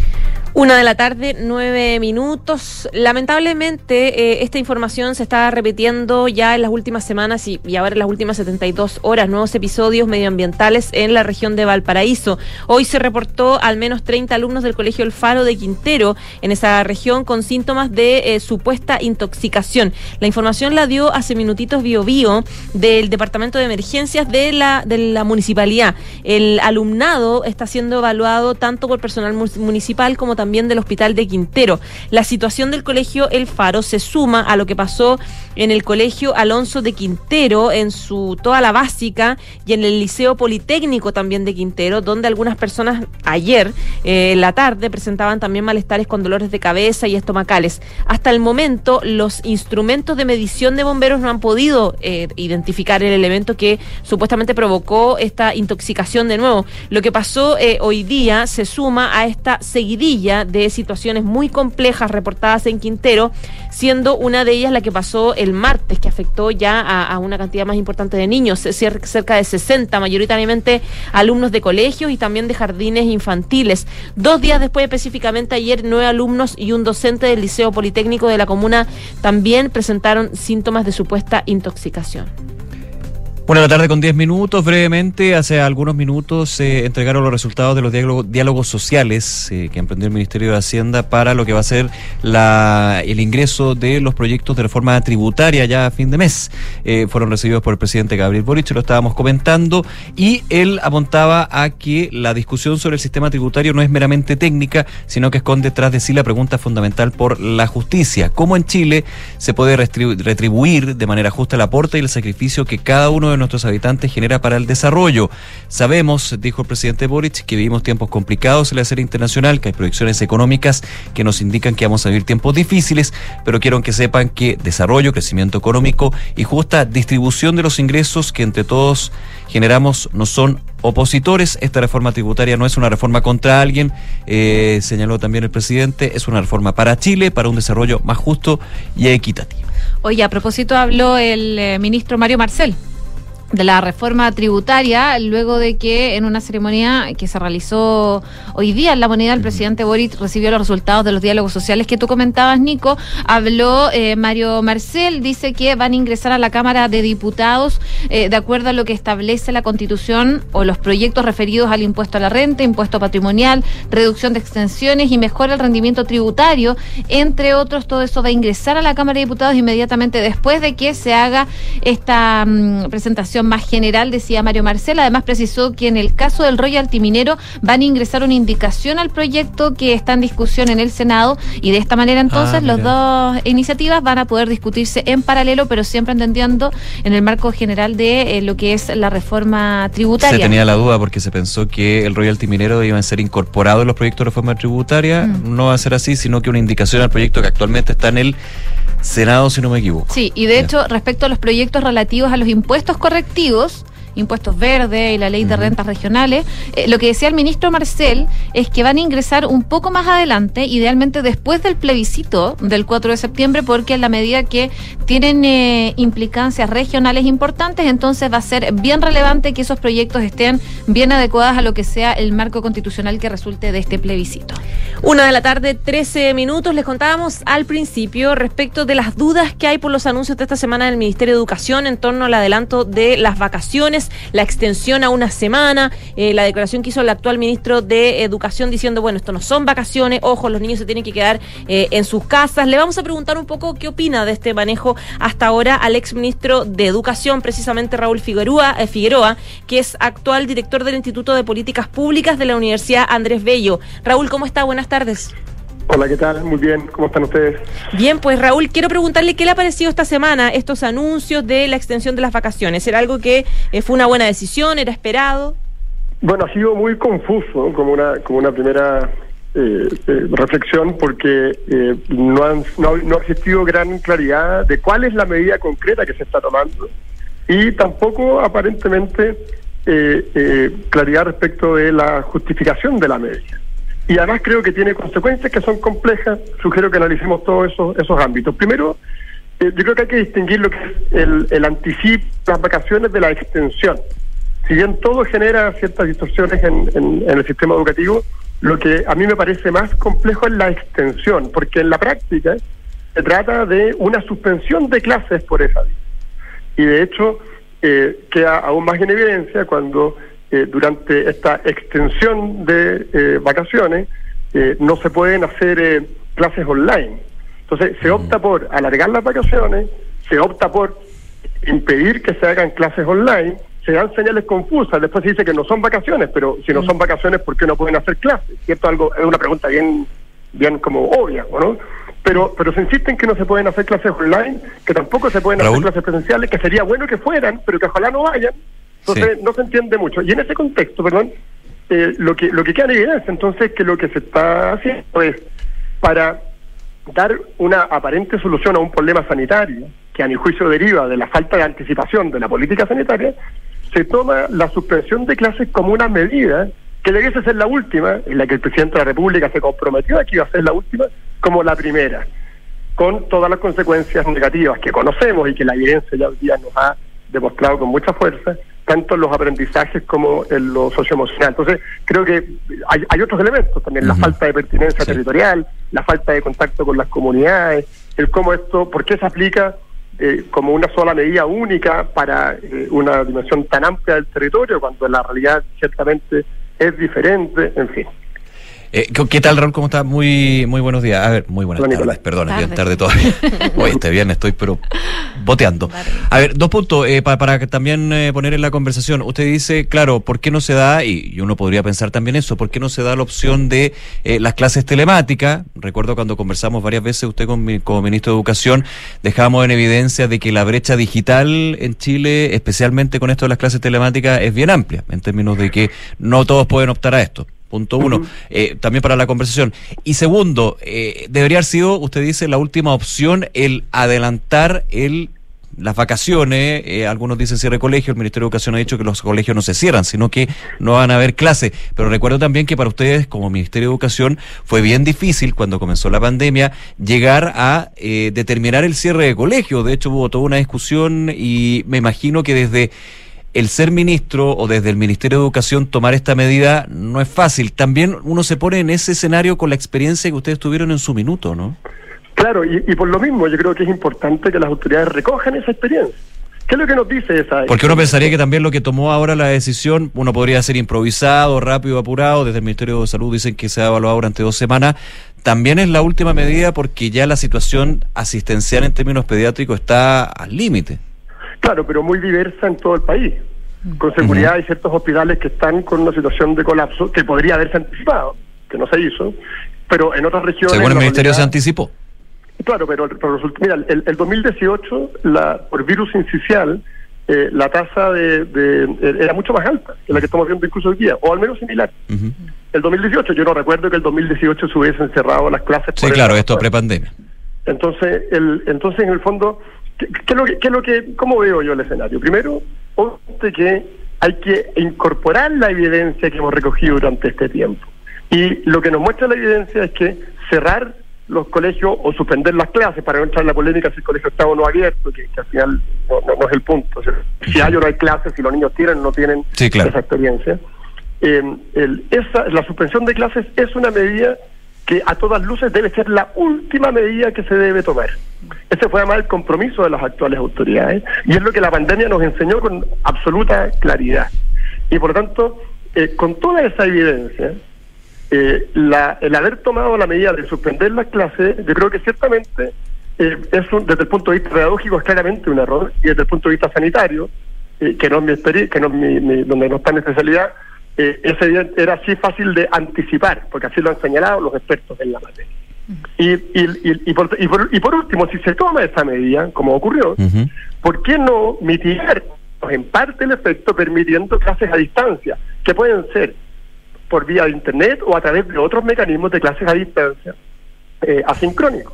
Una de la tarde, nueve minutos. Lamentablemente, eh, esta información se está repitiendo ya en las últimas semanas y, ahora en las últimas 72 horas, nuevos episodios medioambientales en la región de Valparaíso. Hoy se reportó al menos 30 alumnos del Colegio El Faro de Quintero en esa región con síntomas de eh, supuesta intoxicación. La información la dio hace minutitos Bio Bio del Departamento de Emergencias de la, de la Municipalidad. El alumnado está siendo evaluado tanto por personal municipal como también también del Hospital de Quintero. La situación del colegio El Faro se suma a lo que pasó en el colegio Alonso de Quintero, en su toda la básica, y en el Liceo Politécnico también de Quintero, donde algunas personas ayer eh, en la tarde presentaban también malestares con dolores de cabeza y estomacales. Hasta el momento, los instrumentos de medición de bomberos no han podido eh, identificar el elemento que supuestamente provocó esta intoxicación de nuevo. Lo que pasó eh, hoy día se suma a esta seguidilla de situaciones muy complejas reportadas en Quintero, siendo una de ellas la que pasó el martes, que afectó ya a, una cantidad más importante de niños, cerca de 60, mayoritariamente alumnos de colegios y también de jardines infantiles. Dos días después, específicamente ayer, nueve alumnos y un docente del Liceo Politécnico de la comuna también presentaron síntomas de supuesta intoxicación.
Bueno, la tarde con 10 minutos. Brevemente, hace algunos minutos se entregaron los resultados de los diálogos, sociales eh, que emprendió el Ministerio de Hacienda para lo que va a ser la, el ingreso de los proyectos de reforma tributaria ya a fin de mes. Eh, fueron recibidos por el presidente Gabriel Boric, lo estábamos comentando, y él apuntaba a que la discusión sobre el sistema tributario no es meramente técnica, sino que esconde detrás de sí la pregunta fundamental por la justicia. ¿Cómo en Chile se puede retribuir de manera justa el aporte y el sacrificio que cada uno de de nuestros habitantes genera para el desarrollo. Sabemos, dijo el presidente Boric, que vivimos tiempos complicados en la escena internacional, que hay proyecciones económicas que nos indican que vamos a vivir tiempos difíciles, pero quiero que sepan que desarrollo, crecimiento económico y justa distribución de los ingresos que entre todos generamos no son opositores. Esta reforma tributaria no es una reforma contra alguien, eh, señaló también el presidente, es una reforma para Chile, para un desarrollo más justo y equitativo.
Oye, a propósito habló el eh, ministro Mario Marcel de la reforma tributaria, luego de que en una ceremonia que se realizó hoy día en la moneda, el presidente Boric recibió los resultados de los diálogos sociales que tú comentabas, Nico. Habló eh, Mario Marcel, dice que van a ingresar a la Cámara de Diputados eh, de acuerdo a lo que establece la Constitución o los proyectos referidos al impuesto a la renta, impuesto patrimonial, reducción de extensiones y mejora el rendimiento tributario, entre otros. Todo eso va a ingresar a la Cámara de Diputados inmediatamente después de que se haga esta mm, presentación más general, decía Mario Marcel. Además, precisó que en el caso del royalty minero van a ingresar una indicación al proyecto que está en discusión en el Senado y de esta manera entonces
Ah,
las dos iniciativas van a poder discutirse en paralelo, pero siempre entendiendo en el marco general de eh, lo que es la reforma tributaria.
Se tenía la duda porque se pensó que el royalty minero iba a ser incorporado en los proyectos de reforma tributaria.
Mm.
No va a ser así, sino que una indicación al proyecto que actualmente está en el Senado, si no me equivoco.
Sí, y de hecho, respecto a los proyectos relativos a los impuestos correctivos, impuestos verdes y la ley de rentas regionales, eh, lo que decía el ministro Marcel es que van a ingresar un poco más adelante, idealmente después del plebiscito del 4 de septiembre, porque en la medida que tienen eh, implicancias regionales importantes, entonces va a ser bien relevante que esos proyectos estén bien adecuados a lo que sea el marco constitucional que resulte de este plebiscito.
Una de la tarde, 13 minutos. Les contábamos al principio respecto de las dudas que hay por los anuncios de esta semana del Ministerio de Educación en torno al adelanto de las vacaciones, la extensión a una semana, eh, la declaración que hizo el actual ministro de Educación diciendo, bueno, esto no son vacaciones, ojo, los niños se tienen que quedar eh, en sus casas. Le vamos a preguntar un poco qué opina de este manejo hasta ahora al ex ministro de Educación, precisamente Raúl Figueroa, eh, Figueroa, que es actual director del Instituto de Políticas Públicas de la Universidad Andrés Bello. Raúl, ¿cómo está? Buenas tardes.
Hola, ¿qué tal? Muy bien, ¿cómo están ustedes?
Bien, pues Raúl, quiero preguntarle qué le ha parecido esta semana estos anuncios de la extensión de las vacaciones. ¿Era algo que eh, fue una buena decisión? ¿Era esperado?
Bueno, ha sido muy confuso como una, como una primera eh, eh, reflexión porque eh, no, han- no, no ha existido gran claridad de cuál es la medida concreta que se está tomando y tampoco aparentemente claridad respecto de la justificación de la medida. Y además creo que tiene consecuencias que son complejas. Sugiero que analicemos todos esos, esos ámbitos. Primero, eh, yo creo que hay que distinguir lo que es el, el anticipo, las vacaciones de la extensión. Si bien todo genera ciertas distorsiones en, en- el sistema educativo, lo que a mí me parece más complejo es la extensión, porque en la práctica se trata de una suspensión de clases por esa vía. Y de hecho, eh, queda aún más en evidencia cuando eh, durante esta extensión de eh, vacaciones eh, no se pueden hacer eh, clases online. Entonces, se opta por alargar las vacaciones, se opta por impedir que se hagan clases online, se dan señales confusas, después se dice que no son vacaciones, pero si no son vacaciones, ¿por qué no pueden hacer clases? ¿Cierto? Algo, es una pregunta bien, bien como obvia, ¿o ¿no? Pero, pero se insiste en que no se pueden hacer clases online, que tampoco se pueden
Raúl.
hacer clases presenciales, que sería bueno que fueran, pero que ojalá no vayan. Entonces no se entiende mucho. Y en ese contexto, perdón, eh, lo que lo que queda en evidencia entonces que lo que se está haciendo es para dar una aparente solución a un problema sanitario que a mi juicio deriva de la falta de anticipación de la política sanitaria, se toma la suspensión de clases como una medida que debiese ser la última, en la que el presidente de la República se comprometió a que iba a ser la última, como la primera, con todas las consecuencias negativas que conocemos y que la evidencia ya hoy día nos ha demostrado con mucha fuerza, tanto en los aprendizajes como en lo socioemocional. Entonces, creo que hay, hay otros elementos también, la falta de pertinencia territorial, la falta de contacto con las comunidades, el cómo esto, por qué se aplica eh, como una sola medida única para eh, una dimensión tan amplia del territorio, cuando la realidad ciertamente es diferente, en fin.
Eh, ¿qué- ¿Qué tal, Raúl? ¿Cómo está? Muy, muy buenos días. A ver, muy buenas
Hola,
tardes.
Nicolás.
Perdón, es bien
Tarde.
tarde todavía. <laughs> Hoy este viernes estoy, pero boteando. A ver, dos puntos eh, pa- para también eh, poner en la conversación. Usted dice, claro, ¿por qué no se da? Y, y uno podría pensar también eso, ¿por qué no se da la opción de eh, las clases telemáticas? Recuerdo cuando conversamos varias veces usted con mi- como ministro de Educación, dejábamos en evidencia de que la brecha digital en Chile, especialmente con esto de las clases telemáticas, es bien amplia, en términos de que no todos pueden optar a esto. Punto uno, eh, también para la conversación. Y segundo, eh, debería haber sido, usted dice, la última opción el adelantar el las vacaciones, eh, algunos dicen cierre de colegio, el Ministerio de Educación ha dicho que los colegios no se cierran, sino que no van a haber clases. Pero recuerdo también que para ustedes, como Ministerio de Educación, fue bien difícil cuando comenzó la pandemia llegar a eh, determinar el cierre de colegio. De hecho, hubo toda una discusión y me imagino que desde el ser ministro o desde el Ministerio de Educación tomar esta medida no es fácil. También uno se pone en ese escenario con la experiencia que ustedes tuvieron en su minuto, ¿no?
Claro, y, y por lo mismo yo creo que es importante que las autoridades recojan esa experiencia. ¿Qué es lo que nos dice esa
Porque uno pensaría que también lo que tomó ahora la decisión, uno podría ser improvisado, rápido, apurado. Desde el Ministerio de Salud dicen que se ha evaluado durante dos semanas. También es la última medida porque ya la situación asistencial en términos pediátricos está al límite.
Claro, pero muy diversa en todo el país. Con seguridad hay ciertos hospitales que están con una situación de colapso que podría haberse anticipado, que no se hizo, pero en otras regiones...
Según el Ministerio se anticipó.
Claro, pero, pero resulta- mira, el, el 2018, la, por virus incisional, eh, la tasa de, de- era mucho más alta que la que estamos viendo incluso hoy día, o al menos similar. El 2018, yo no recuerdo que el 2018 se hubiesen cerrado las clases.
Sí,
por
claro, esto prepandemia.
Entonces, el, entonces en el fondo, ¿qué, qué es lo qué lo que, ¿cómo veo yo el escenario? Primero, obviamente que hay que incorporar la evidencia que hemos recogido durante este tiempo. Y lo que nos muestra la evidencia es que cerrar los colegios o suspender las clases para no entrar en la polémica si el colegio está o no abierto, que, que al final no, no- no es el punto. O sea, si hay o no hay clases, si los niños tienen o no tienen
Sí, claro.
esa experiencia. Eh, el- esa, la suspensión de clases es una medida que a todas luces debe ser la última medida que se debe tomar. Ese fue además el compromiso de las actuales autoridades y es lo que la pandemia nos enseñó con absoluta claridad. Y por lo tanto, eh, con toda esa evidencia, eh, el haber tomado la medida de suspender las clases, yo creo que ciertamente eh, es un- desde el punto de vista pedagógico es claramente un error y desde el punto de vista sanitario, que no es mi que no es mi, mi- donde no está mi especialidad, eh, es evidente- era así fácil de anticipar, porque así lo han señalado los expertos en la materia. Y, y, y, y por, y, por, y por último, si se toma esa medida, como ocurrió, ¿por qué no mitigar en parte el efecto permitiendo clases a distancia, que pueden ser por vía de Internet o a través de otros mecanismos de clases a distancia eh, asincrónicos?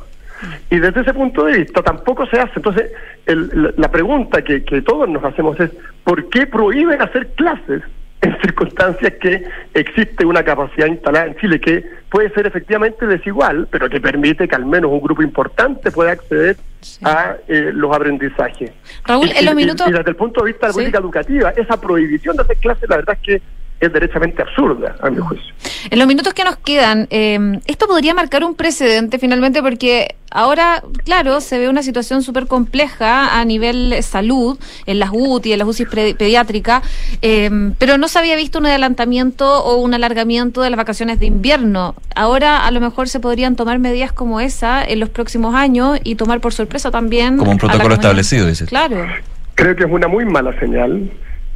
Y desde ese punto de vista tampoco se hace. Entonces, el- la- la pregunta que, que todos nos hacemos es, ¿por qué prohíben hacer clases en circunstancias que existe una capacidad instalada en Chile que puede ser efectivamente desigual, pero que permite que al menos un grupo importante pueda acceder a eh, los aprendizajes?
Raúl,
Y-
en los minutos-
Y desde el punto de vista de la
Sí.
política educativa, esa prohibición de hacer clases, la verdad es que es derechamente absurda, a mi juicio.
En los minutos que nos quedan, eh, esto podría marcar un precedente finalmente porque ahora, claro, se ve una situación súper compleja a nivel salud, en las UTI, en las UCI pediátricas, eh, pero no se había visto un adelantamiento o un alargamiento de las vacaciones de invierno. Ahora a lo mejor se podrían tomar medidas como esa en los próximos años y tomar por sorpresa también.
Como un protocolo establecido, dices.
Claro.
Creo que es una muy mala señal,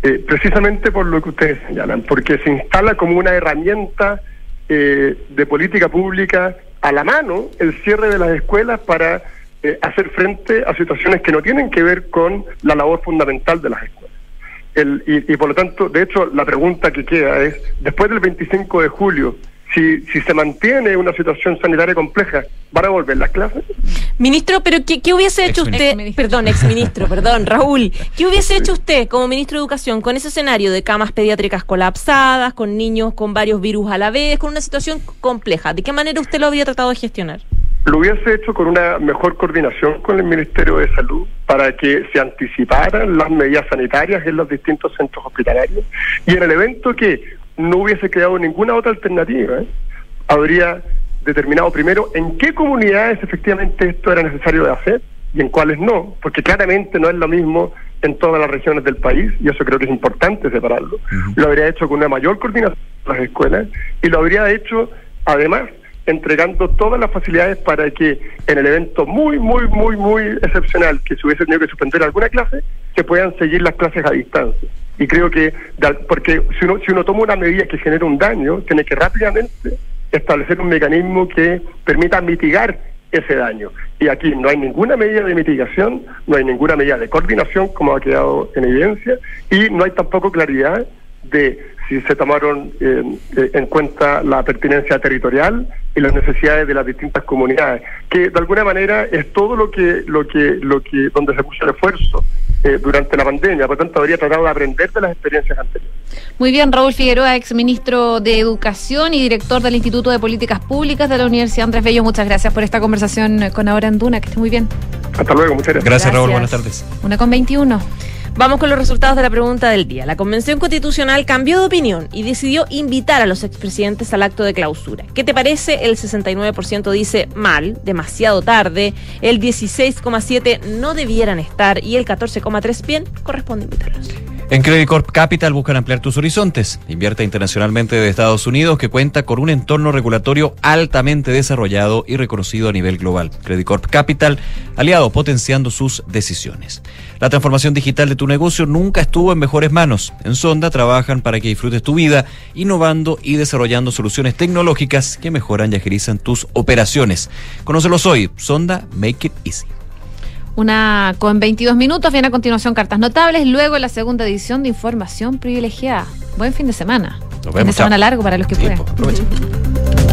eh, precisamente por lo que ustedes señalan, porque se instala como una herramienta eh, de política pública a la mano el cierre de las escuelas para eh, hacer frente a situaciones que no tienen que ver con la labor fundamental de las escuelas. El- y, y por lo tanto, de hecho, la pregunta que queda es, después del 25 de julio, si, si se mantiene una situación sanitaria compleja, ¿van a volver las clases?
Ministro, pero ¿qué, qué hubiese hecho usted? Perdón, exministro, perdón, <laughs> Raúl. ¿Qué hubiese hecho usted como ministro de Educación con ese escenario de camas pediátricas colapsadas, con niños con varios virus a la vez, con una situación compleja? ¿De qué manera usted lo habría tratado de gestionar?
Lo hubiese hecho con una mejor coordinación con el Ministerio de Salud para que se anticiparan las medidas sanitarias en los distintos centros hospitalarios y en el evento que no hubiese quedado ninguna otra alternativa, ¿eh? habría determinado primero en qué comunidades efectivamente esto era necesario de hacer y en cuáles no, porque claramente no es lo mismo en todas las regiones del país y eso creo que es importante separarlo. Lo habría hecho con una mayor coordinación con las escuelas y lo habría hecho además entregando todas las facilidades para que en el evento muy, muy, muy, muy excepcional que se hubiese tenido que suspender alguna clase, se puedan seguir las clases a distancia. Y creo que, porque si uno, si uno toma una medida que genera un daño, tiene que rápidamente establecer un mecanismo que permita mitigar ese daño. Y aquí no hay ninguna medida de mitigación, no hay ninguna medida de coordinación, como ha quedado en evidencia, y no hay tampoco claridad de si se tomaron eh, en cuenta la pertinencia territorial y las necesidades de las distintas comunidades, que de alguna manera es todo lo que lo que lo que donde se puso el esfuerzo eh, durante la pandemia, por lo tanto habría tratado de aprender de las experiencias anteriores.
Muy bien, Raúl Figueroa, ex ministro de Educación y director del Instituto de Políticas Públicas de la Universidad Andrés Bello. Muchas gracias por esta conversación con Ahora en Duna, que esté muy bien.
Hasta luego, muchas gracias.
Gracias, Raúl. Buenas tardes.
Una con 21.
Vamos con los resultados de la pregunta del día. La Convención Constitucional cambió de opinión y decidió invitar a los expresidentes al acto de clausura. ¿Qué te parece? El 69% dice mal, demasiado tarde, el 16,7% no debieran estar y el 14,3% bien, corresponde invitarlos.
En Credit Corp Capital buscan ampliar tus horizontes. Invierte internacionalmente de Estados Unidos que cuenta con un entorno regulatorio altamente desarrollado y reconocido a nivel global. Credit Corp Capital, aliado potenciando sus decisiones. La transformación digital de tu negocio nunca estuvo en mejores manos. En Sonda trabajan para que disfrutes tu vida, innovando y desarrollando soluciones tecnológicas que mejoran y agilizan tus operaciones. Conócelos hoy. Sonda Make It Easy.
Una con 22 minutos, viene a continuación cartas notables, luego la segunda edición de información privilegiada. Buen fin de semana.
Nos
fin de
vemos,
semana largo para los que
Sí,
puedan.